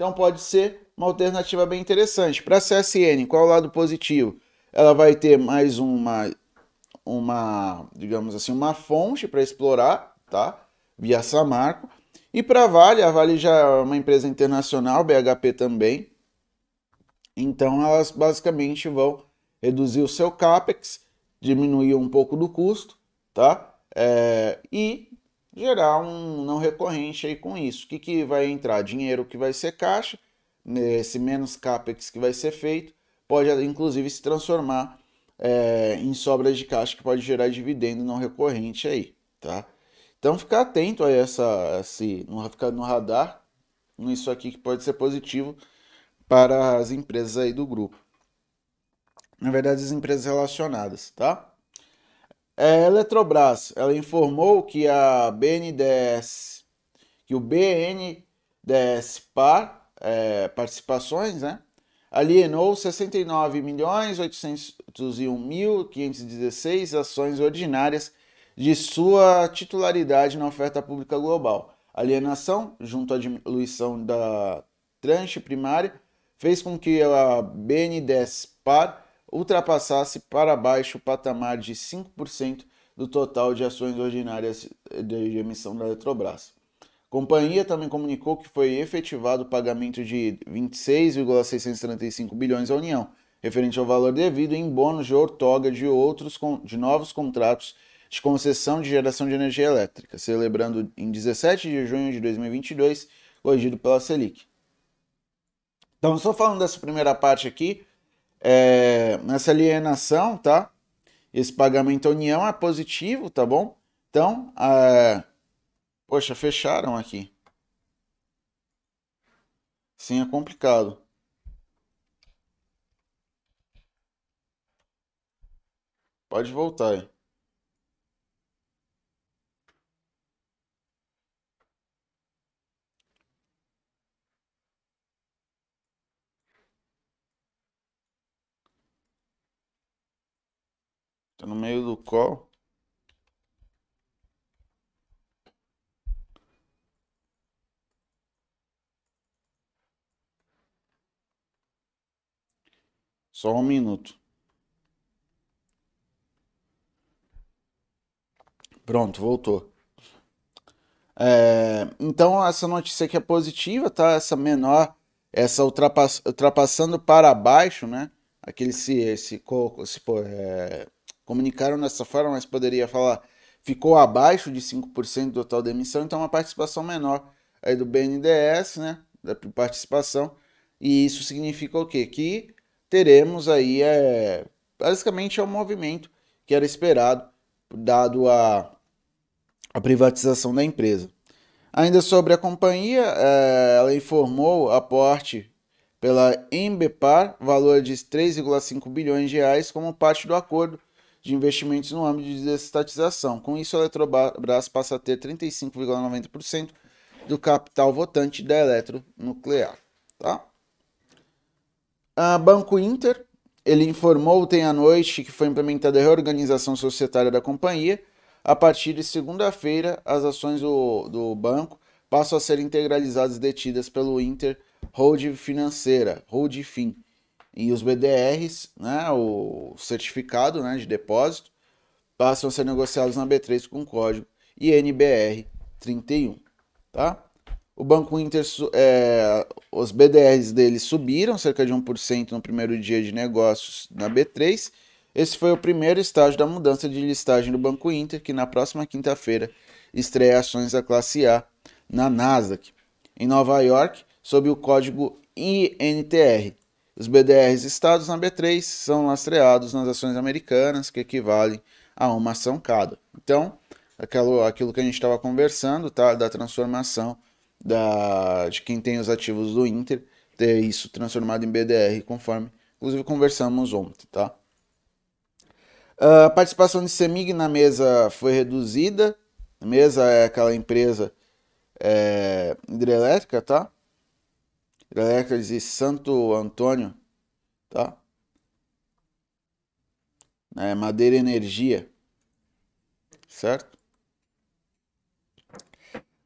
Então pode ser uma alternativa bem interessante. Para a CSN, qual é o lado positivo? Ela vai ter mais uma, uma digamos assim, uma fonte para explorar, tá? Via Samarco. E para a Vale, a Vale já é uma empresa internacional, BHP também. Então elas basicamente vão reduzir o seu capex, diminuir um pouco do custo, tá? É, e gerar um não recorrente aí com isso. O que, que vai entrar? Dinheiro que vai ser caixa esse menos capex que vai ser feito, pode inclusive se transformar é, em sobras de caixa que pode gerar dividendo não recorrente aí, tá? Então ficar atento a essa, esse, ficar no radar, nisso aqui que pode ser positivo para as empresas aí do grupo. Na verdade, as empresas relacionadas, tá? É, Eletrobras, ela informou que a BNDES, que o BNDES Par é, participações, né? alienou 69.801.516 ações ordinárias de sua titularidade na oferta pública global. A alienação, junto à diluição da tranche primária, fez com que a BNDES par ultrapassasse para baixo o patamar de 5% do total de ações ordinárias de emissão da Eletrobras companhia também comunicou que foi efetivado o pagamento de 26,635 bilhões à União, referente ao valor devido em bônus de outorga de outros de novos contratos de concessão de geração de energia elétrica, celebrando em 17 de junho de 2022, corrigido pela Selic. Então, só falando dessa primeira parte aqui, é, nessa alienação, tá? Esse pagamento à União é positivo, tá bom? Então, é... poxa, fecharam aqui. Sim, é complicado. Pode voltar aí. Tá no meio do call. Só um minuto. Pronto, voltou. É, então, essa notícia aqui é positiva, tá? Essa menor, essa ultrapass, ultrapassando para baixo, né? Aquele se, se, se é, comunicaram dessa forma, mas poderia falar ficou abaixo de 5% do total da emissão, então uma participação menor aí do BNDES, né? Da participação. E isso significa o quê? Que teremos aí, é, basicamente, é um movimento que era esperado, dado a a privatização da empresa. Ainda sobre a companhia, é, ela informou aporte pela Embepar, valor de 3,5 bilhões de reais, como parte do acordo de investimentos no âmbito de desestatização. Com isso, a Eletrobras passa a ter 35,90% do capital votante da Eletronuclear. Tá? A Banco Inter, ele informou ontem à noite que foi implementada a reorganização societária da companhia, a partir de segunda-feira, as ações do, do banco passam a ser integralizadas e detidas pelo Inter Hold Financeira, Hold Fin. E os BDRs, né, o certificado né, de depósito, passam a ser negociados na B3 com código INBR 31. Tá? O Banco Inter, é, os BDRs dele subiram cerca de 1% no primeiro dia de negócios na B3 esse foi o primeiro estágio da mudança de listagem do Banco Inter, que na próxima quinta-feira estreia ações da classe A na Nasdaq, em Nova York, sob o código INTR. Os BDRs estados na B3 são lastreados nas ações americanas, que equivalem a uma ação cada. Então, aquilo, aquilo que a gente estava conversando, tá? da transformação da, de quem tem os ativos do Inter, ter isso transformado em BDR, conforme inclusive conversamos ontem. Tá? A participação de Semig na mesa foi reduzida. A mesa é aquela empresa é, hidrelétrica, tá? Hidrelétrica de Santo Antônio, tá? É, Madeira Energia, certo?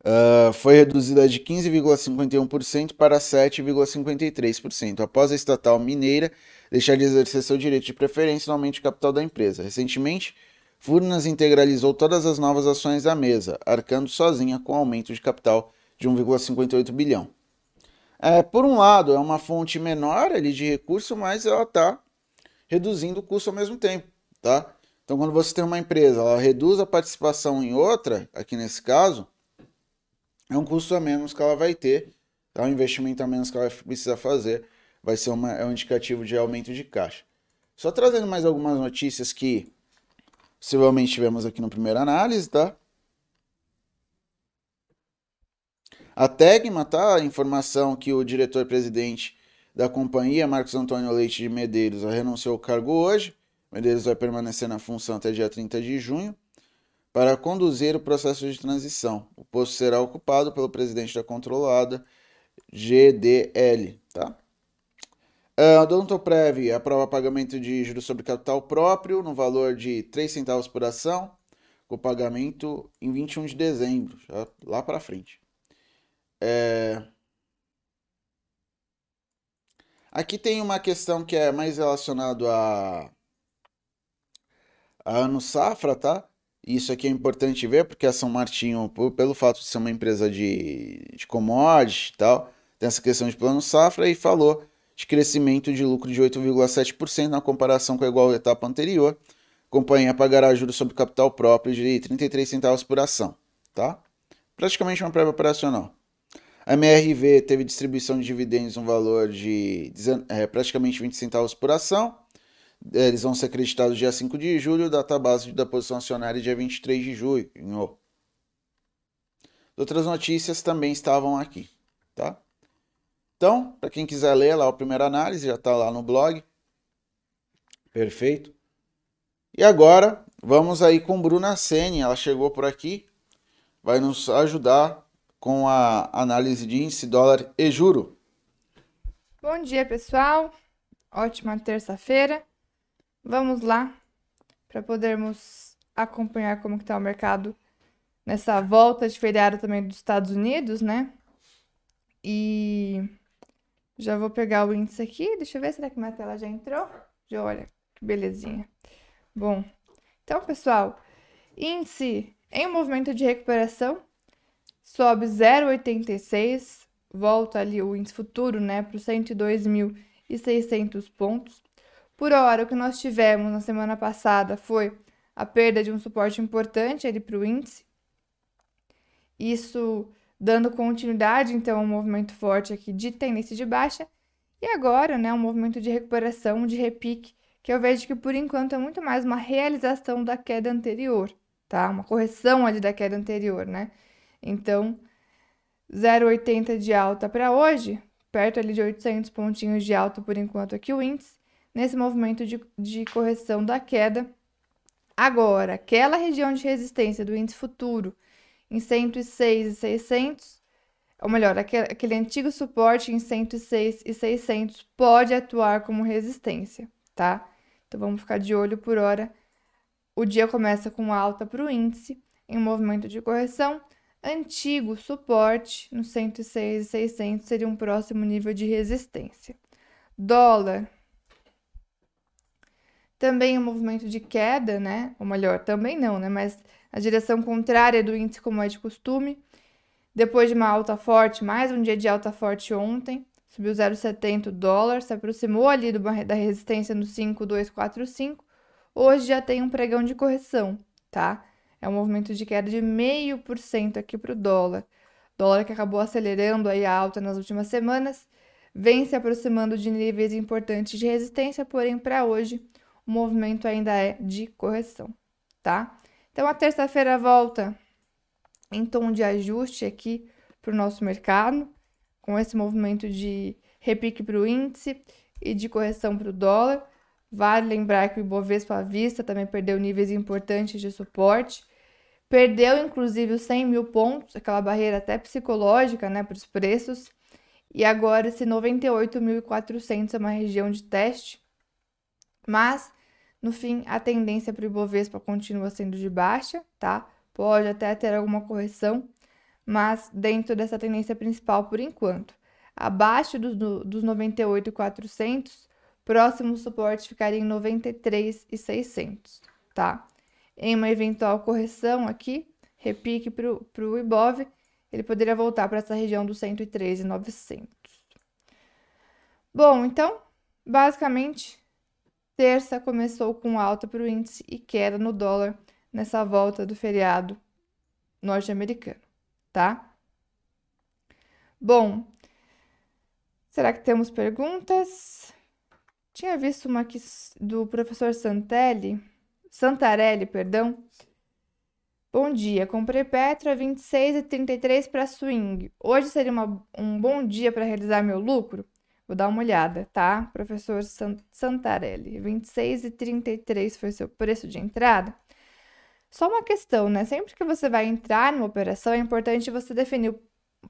Uh, foi reduzida de 15,51% para 7,53%, após a estatal mineira deixar de exercer seu direito de preferência no aumento de capital da empresa. Recentemente, Furnas integralizou todas as novas ações da mesa, arcando sozinha com aumento de capital de 1,58 bilhão. É, por um lado, é uma fonte menor ali de recurso, mas ela está reduzindo o custo ao mesmo tempo, tá? Então, quando você tem uma empresa, ela reduz a participação em outra, aqui nesse caso, é um custo a menos que ela vai ter, é um investimento a menos que ela precisa fazer vai ser uma, é um indicativo de aumento de caixa. Só trazendo mais algumas notícias que possivelmente tivemos aqui no primeiro análise, tá? A Tegma, tá? A informação que o diretor-presidente da companhia, Marcos Antônio Leite de Medeiros, renunciou ao cargo hoje. Medeiros vai permanecer na função até dia 30 de junho para conduzir o processo de transição. O posto será ocupado pelo presidente da controlada GDL, tá? Uh, a Odontoprev aprova pagamento de juros sobre capital próprio no valor de 3 centavos por ação, com pagamento em 21 de dezembro, já lá para frente. É... Aqui tem uma questão que é mais relacionado a, a ano safra, tá? Isso aqui é importante ver, porque a São Martinho, pelo fato de ser uma empresa de, de e tal, tem essa questão de plano safra e falou de crescimento de lucro de 8,7% na comparação com a igual etapa anterior. A companhia pagará juros sobre capital próprio de 33 centavos por ação, tá? Praticamente uma prévia operacional. A MRV teve distribuição de dividendos no valor de é, praticamente 20 centavos por ação, eles vão ser creditados dia 5 de julho, data base da posição acionária dia 23 de junho. Outras notícias também estavam aqui, tá? Então, para quem quiser ler lá a primeira análise, já está lá no blog. Perfeito. E agora, vamos aí com Bruna Sene, ela chegou por aqui, vai nos ajudar com a análise de índice dólar e juro. Bom dia, pessoal. Ótima terça-feira. Vamos lá para podermos acompanhar como está o mercado nessa volta de feriado também dos Estados Unidos, né? E já vou pegar o índice aqui. Deixa eu ver, será que minha tela já entrou? Já olha, que belezinha. Bom, então, pessoal, índice em movimento de recuperação sobe 0,86, volta ali o índice futuro, né, para os 102.600 pontos. Por hora, o que nós tivemos na semana passada foi a perda de um suporte importante ali para o índice. Isso dando continuidade, então, a um movimento forte aqui de tendência de baixa. E agora, né, um movimento de recuperação, de repique, que eu vejo que por enquanto é muito mais uma realização da queda anterior, tá? Uma correção ali da queda anterior, né? Então, 0,80 de alta para hoje, perto ali de 800 pontinhos de alta por enquanto aqui o índice nesse movimento de, de correção da queda. Agora, aquela região de resistência do índice futuro em 106,600, ou melhor, aquele, aquele antigo suporte em 106,600 pode atuar como resistência, tá? Então vamos ficar de olho por hora. O dia começa com alta para o índice em movimento de correção. Antigo suporte no 106,600 seria um próximo nível de resistência. Dólar também um movimento de queda, né? Ou melhor, também não, né? Mas a direção contrária do índice, como é de costume. Depois de uma alta forte, mais um dia de alta forte ontem, subiu 0,70 dólar, se aproximou ali do, da resistência no 5,245. Hoje já tem um pregão de correção, tá? É um movimento de queda de 0,5% aqui para o dólar. Dólar que acabou acelerando aí a alta nas últimas semanas, vem se aproximando de níveis importantes de resistência, porém para hoje o movimento ainda é de correção, tá? Então a terça-feira volta em tom de ajuste aqui para o nosso mercado, com esse movimento de repique para o índice e de correção para o dólar. Vale lembrar que o Ibovespa à vista também perdeu níveis importantes de suporte. Perdeu, inclusive, os 100 mil pontos, aquela barreira até psicológica né, para os preços. E agora esse 98.400 é uma região de teste. Mas, no fim, a tendência para o Ibovespa continua sendo de baixa, tá? Pode até ter alguma correção, mas dentro dessa tendência principal por enquanto. Abaixo do, dos 98,400, próximo suporte ficaria em 93,600, tá? Em uma eventual correção aqui, repique para o Ibov, ele poderia voltar para essa região dos 103,900. Bom, então, basicamente, terça começou com alta para o índice e queda no dólar nessa volta do feriado norte-americano tá? Bom, será que temos perguntas? Tinha visto uma aqui do professor Santelli, Santarelli, perdão. Bom dia, comprei Petra 26,33 para swing. Hoje seria uma, um bom dia para realizar meu lucro? Vou dar uma olhada, tá? Professor Santarelli, 26,33 foi seu preço de entrada. Só uma questão, né? Sempre que você vai entrar numa operação, é importante você definir o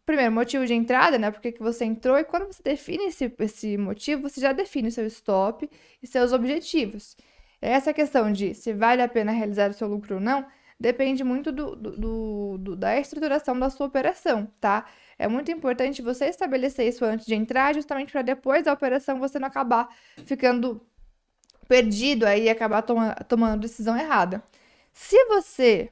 primeiro motivo de entrada, né? Por que você entrou, e quando você define esse, esse motivo, você já define o seu stop e seus objetivos. Essa questão de se vale a pena realizar o seu lucro ou não depende muito do, do, do, da estruturação da sua operação, tá? É muito importante você estabelecer isso antes de entrar, justamente para depois da operação você não acabar ficando perdido aí e acabar toma, tomando decisão errada. Se você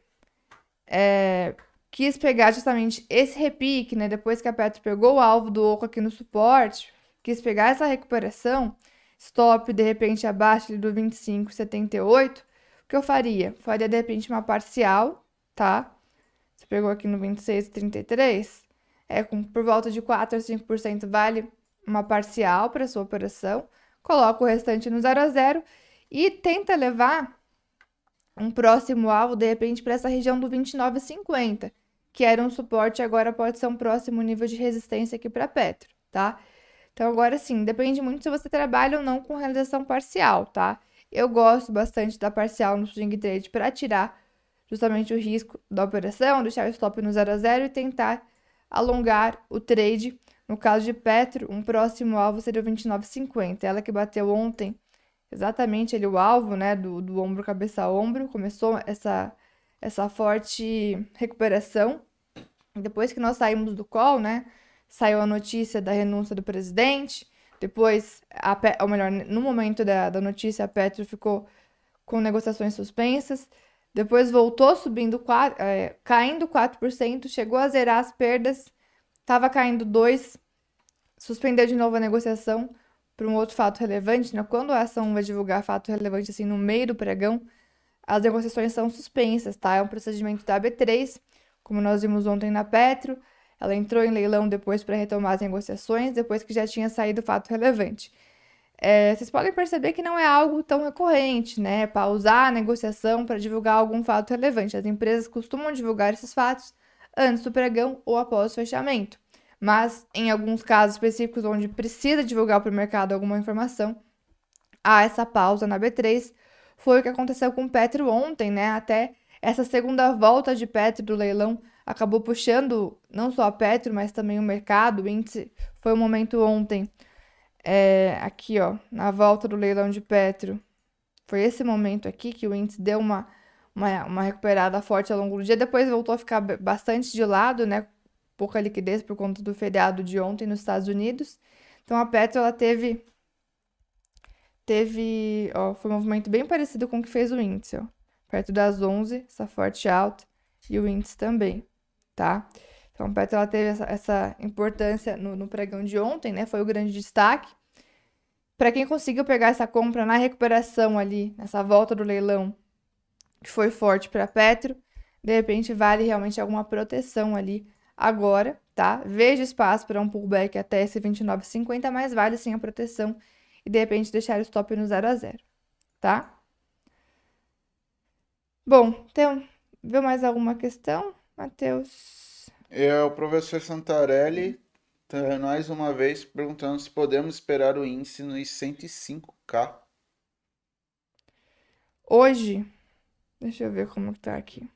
é, quis pegar justamente esse repique, né? Depois que a Petro pegou o alvo do oco aqui no suporte, quis pegar essa recuperação, stop de repente abaixo do 25,78, o que eu faria? Faria de repente uma parcial, tá? Você pegou aqui no 26,33, é com por volta de 4 a 5% vale uma parcial para sua operação, coloca o restante no 0 a 0 e tenta levar um próximo alvo, de repente, para essa região do 29,50, que era um suporte, agora pode ser um próximo nível de resistência aqui para Petro, tá? Então, agora sim, depende muito se você trabalha ou não com realização parcial, tá? Eu gosto bastante da parcial no swing trade para tirar justamente o risco da operação, deixar o stop no 0 a 0 e tentar alongar o trade. No caso de Petro, um próximo alvo seria o 29,50. Ela que bateu ontem exatamente ele o alvo, né, do, do ombro cabeça a ombro, começou essa essa forte recuperação. Depois que nós saímos do call, né, saiu a notícia da renúncia do presidente. Depois, a, ou melhor, no momento da, da notícia, a Petro ficou com negociações suspensas. Depois voltou subindo, 4, é, caindo 4%, chegou a zerar as perdas, estava caindo 2%, suspendeu de novo a negociação para um outro fato relevante, né? Quando a ação vai divulgar fato relevante assim no meio do pregão, as negociações são suspensas, tá? É um procedimento da B3, como nós vimos ontem na Petro. Ela entrou em leilão depois para retomar as negociações, depois que já tinha saído o fato relevante. É, vocês podem perceber que não é algo tão recorrente, né? Pausar a negociação para divulgar algum fato relevante. As empresas costumam divulgar esses fatos antes do pregão ou após o fechamento mas em alguns casos específicos onde precisa divulgar para o mercado alguma informação, há essa pausa na B3. Foi o que aconteceu com o Petro ontem, né? Até essa segunda volta de Petro do leilão acabou puxando não só a Petro, mas também o mercado. O índice foi um momento ontem, é, aqui ó, na volta do leilão de Petro. Foi esse momento aqui que o índice deu uma, uma, uma recuperada forte ao longo do dia, depois voltou a ficar bastante de lado, né? pouca liquidez por conta do feriado de ontem nos Estados Unidos. Então a Petro ela teve teve, ó, foi um movimento bem parecido com o que fez o índice, ó. Perto das 11, essa forte alta e o índice também, tá? Então a Petro ela teve essa, essa importância no, no pregão de ontem, né? Foi o grande destaque. Para quem conseguiu pegar essa compra na recuperação ali, nessa volta do leilão, que foi forte para Petro, de repente vale realmente alguma proteção ali agora, tá? Veja espaço para um pullback até esse 29,50, mas vale sim a proteção e de repente deixar o stop no 0 a 0, tá? Bom, então, viu mais alguma questão, Matheus? É o professor Santarelli tá, mais uma vez perguntando se podemos esperar o índice nos 105k. Hoje, deixa eu ver como tá aqui.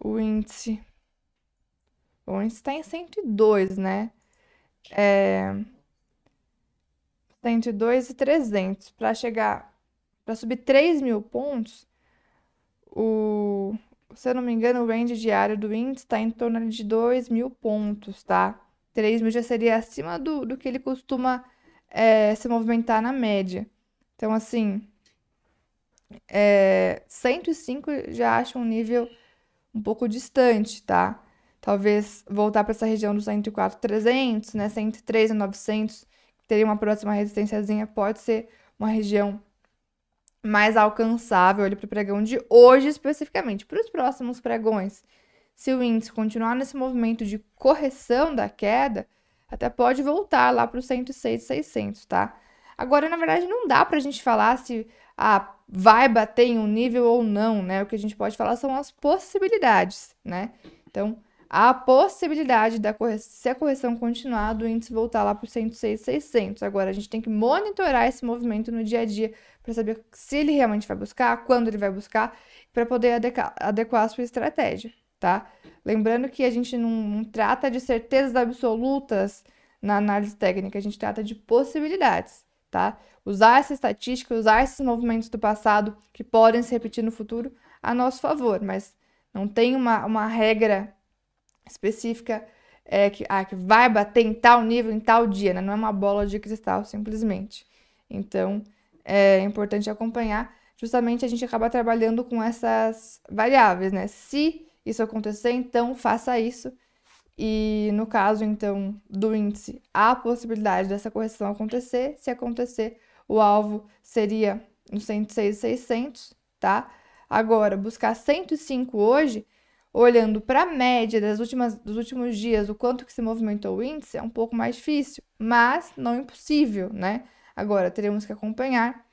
o índice. O índice está em 102, né? É, 102 e 300. Para chegar, para subir 3 mil pontos, o, se eu não me engano, o range diário do índice está em torno de 2 mil pontos, tá? 3 mil já seria acima do, do que ele costuma é, se movimentar na média. Então, assim, é, 105 já acho um nível um pouco distante, tá? Talvez voltar para essa região dos 104,300, né? 103 a 900, que teria uma próxima resistênciazinha, pode ser uma região mais alcançável para o pregão de hoje especificamente. Para os próximos pregões, se o índice continuar nesse movimento de correção da queda, até pode voltar lá para os 106,600, tá? Agora, na verdade, não dá para a gente falar se ah, vai bater em um nível ou não, né? O que a gente pode falar são as possibilidades, né? Então, a possibilidade da correção, se a correção continuar, do índice voltar lá para os 106,600. Agora, a gente tem que monitorar esse movimento no dia a dia para saber se ele realmente vai buscar, quando ele vai buscar, para poder adequar, adequar a sua estratégia, tá? Lembrando que a gente não, não trata de certezas absolutas na análise técnica, a gente trata de possibilidades tá? Usar essa estatística, usar esses movimentos do passado que podem se repetir no futuro a nosso favor, mas não tem uma, uma regra específica é, que, ah, que vai bater em tal nível, em tal dia, né? Não é uma bola de cristal, simplesmente. Então, é importante acompanhar. Justamente a gente acaba trabalhando com essas variáveis, né? Se isso acontecer, então faça isso. E no caso, então, do índice, há a possibilidade dessa correção acontecer. Se acontecer, o alvo seria no 106,600, tá? Agora, buscar 105 hoje, olhando para a média das últimas, dos últimos dias, o quanto que se movimentou o índice, é um pouco mais difícil, mas não impossível, né? Agora, teremos que acompanhar.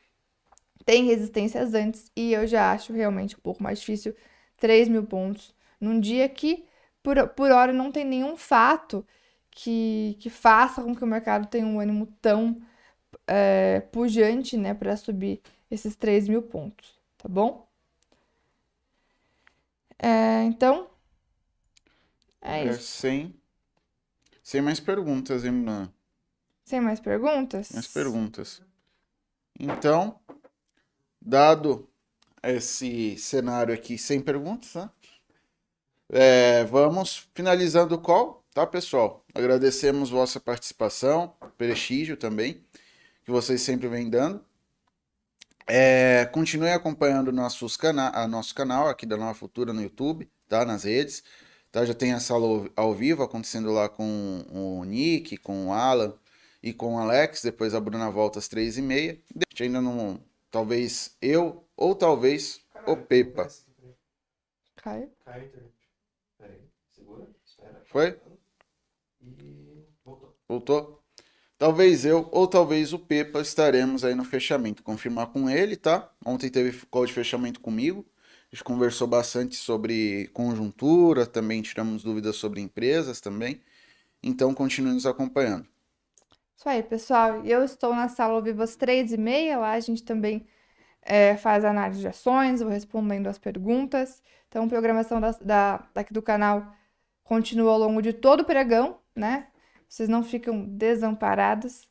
Tem resistências antes e eu já acho realmente um pouco mais difícil 3 mil pontos num dia que, por, por hora, não tem nenhum fato que, que faça com que o mercado tenha um ânimo tão é, pujante né, para subir esses 3 mil pontos, tá bom? É, então, é isso. Sem, sem mais perguntas, hein, Bruna? Sem mais perguntas? Mais perguntas. Então, dado esse cenário aqui sem perguntas, né? É, vamos finalizando o call, tá, pessoal? Agradecemos vossa participação, prestígio também, que vocês sempre vêm dando. É, continue acompanhando nossos cana nosso canal aqui da Nova Futura no YouTube, tá? Nas redes. Tá? Já tem a sala ao vivo acontecendo lá com o Nick, com o Alan e com o Alex. Depois a Bruna volta às três e meia. Ainda não. Talvez eu ou talvez o Pepa. Caio? Foi? Voltou? Talvez eu ou talvez o Pepa estaremos aí no fechamento. Confirmar com ele, tá? Ontem teve call de fechamento comigo. A gente conversou bastante sobre conjuntura, também tiramos dúvidas sobre empresas também. Então continue nos acompanhando. Isso aí, pessoal. Eu estou na sala ao vivo às três e meia. Lá a gente também é, faz análise de ações, vou respondendo as perguntas. Então, a programação da, da, daqui do canal continua ao longo de todo o pregão, né? Vocês não ficam desamparados.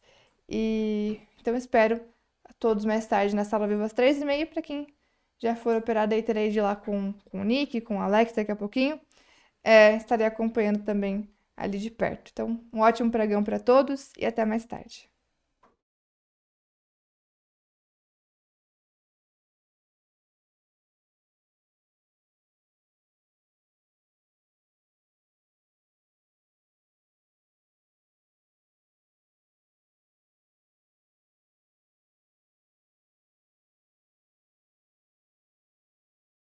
E então espero a todos mais tarde na sala viva às três e meia para quem já for operar day trade lá com, com o Nick, com o Alex daqui a pouquinho. É, estarei acompanhando também ali de perto. Então, um ótimo pregão para todos e até mais tarde.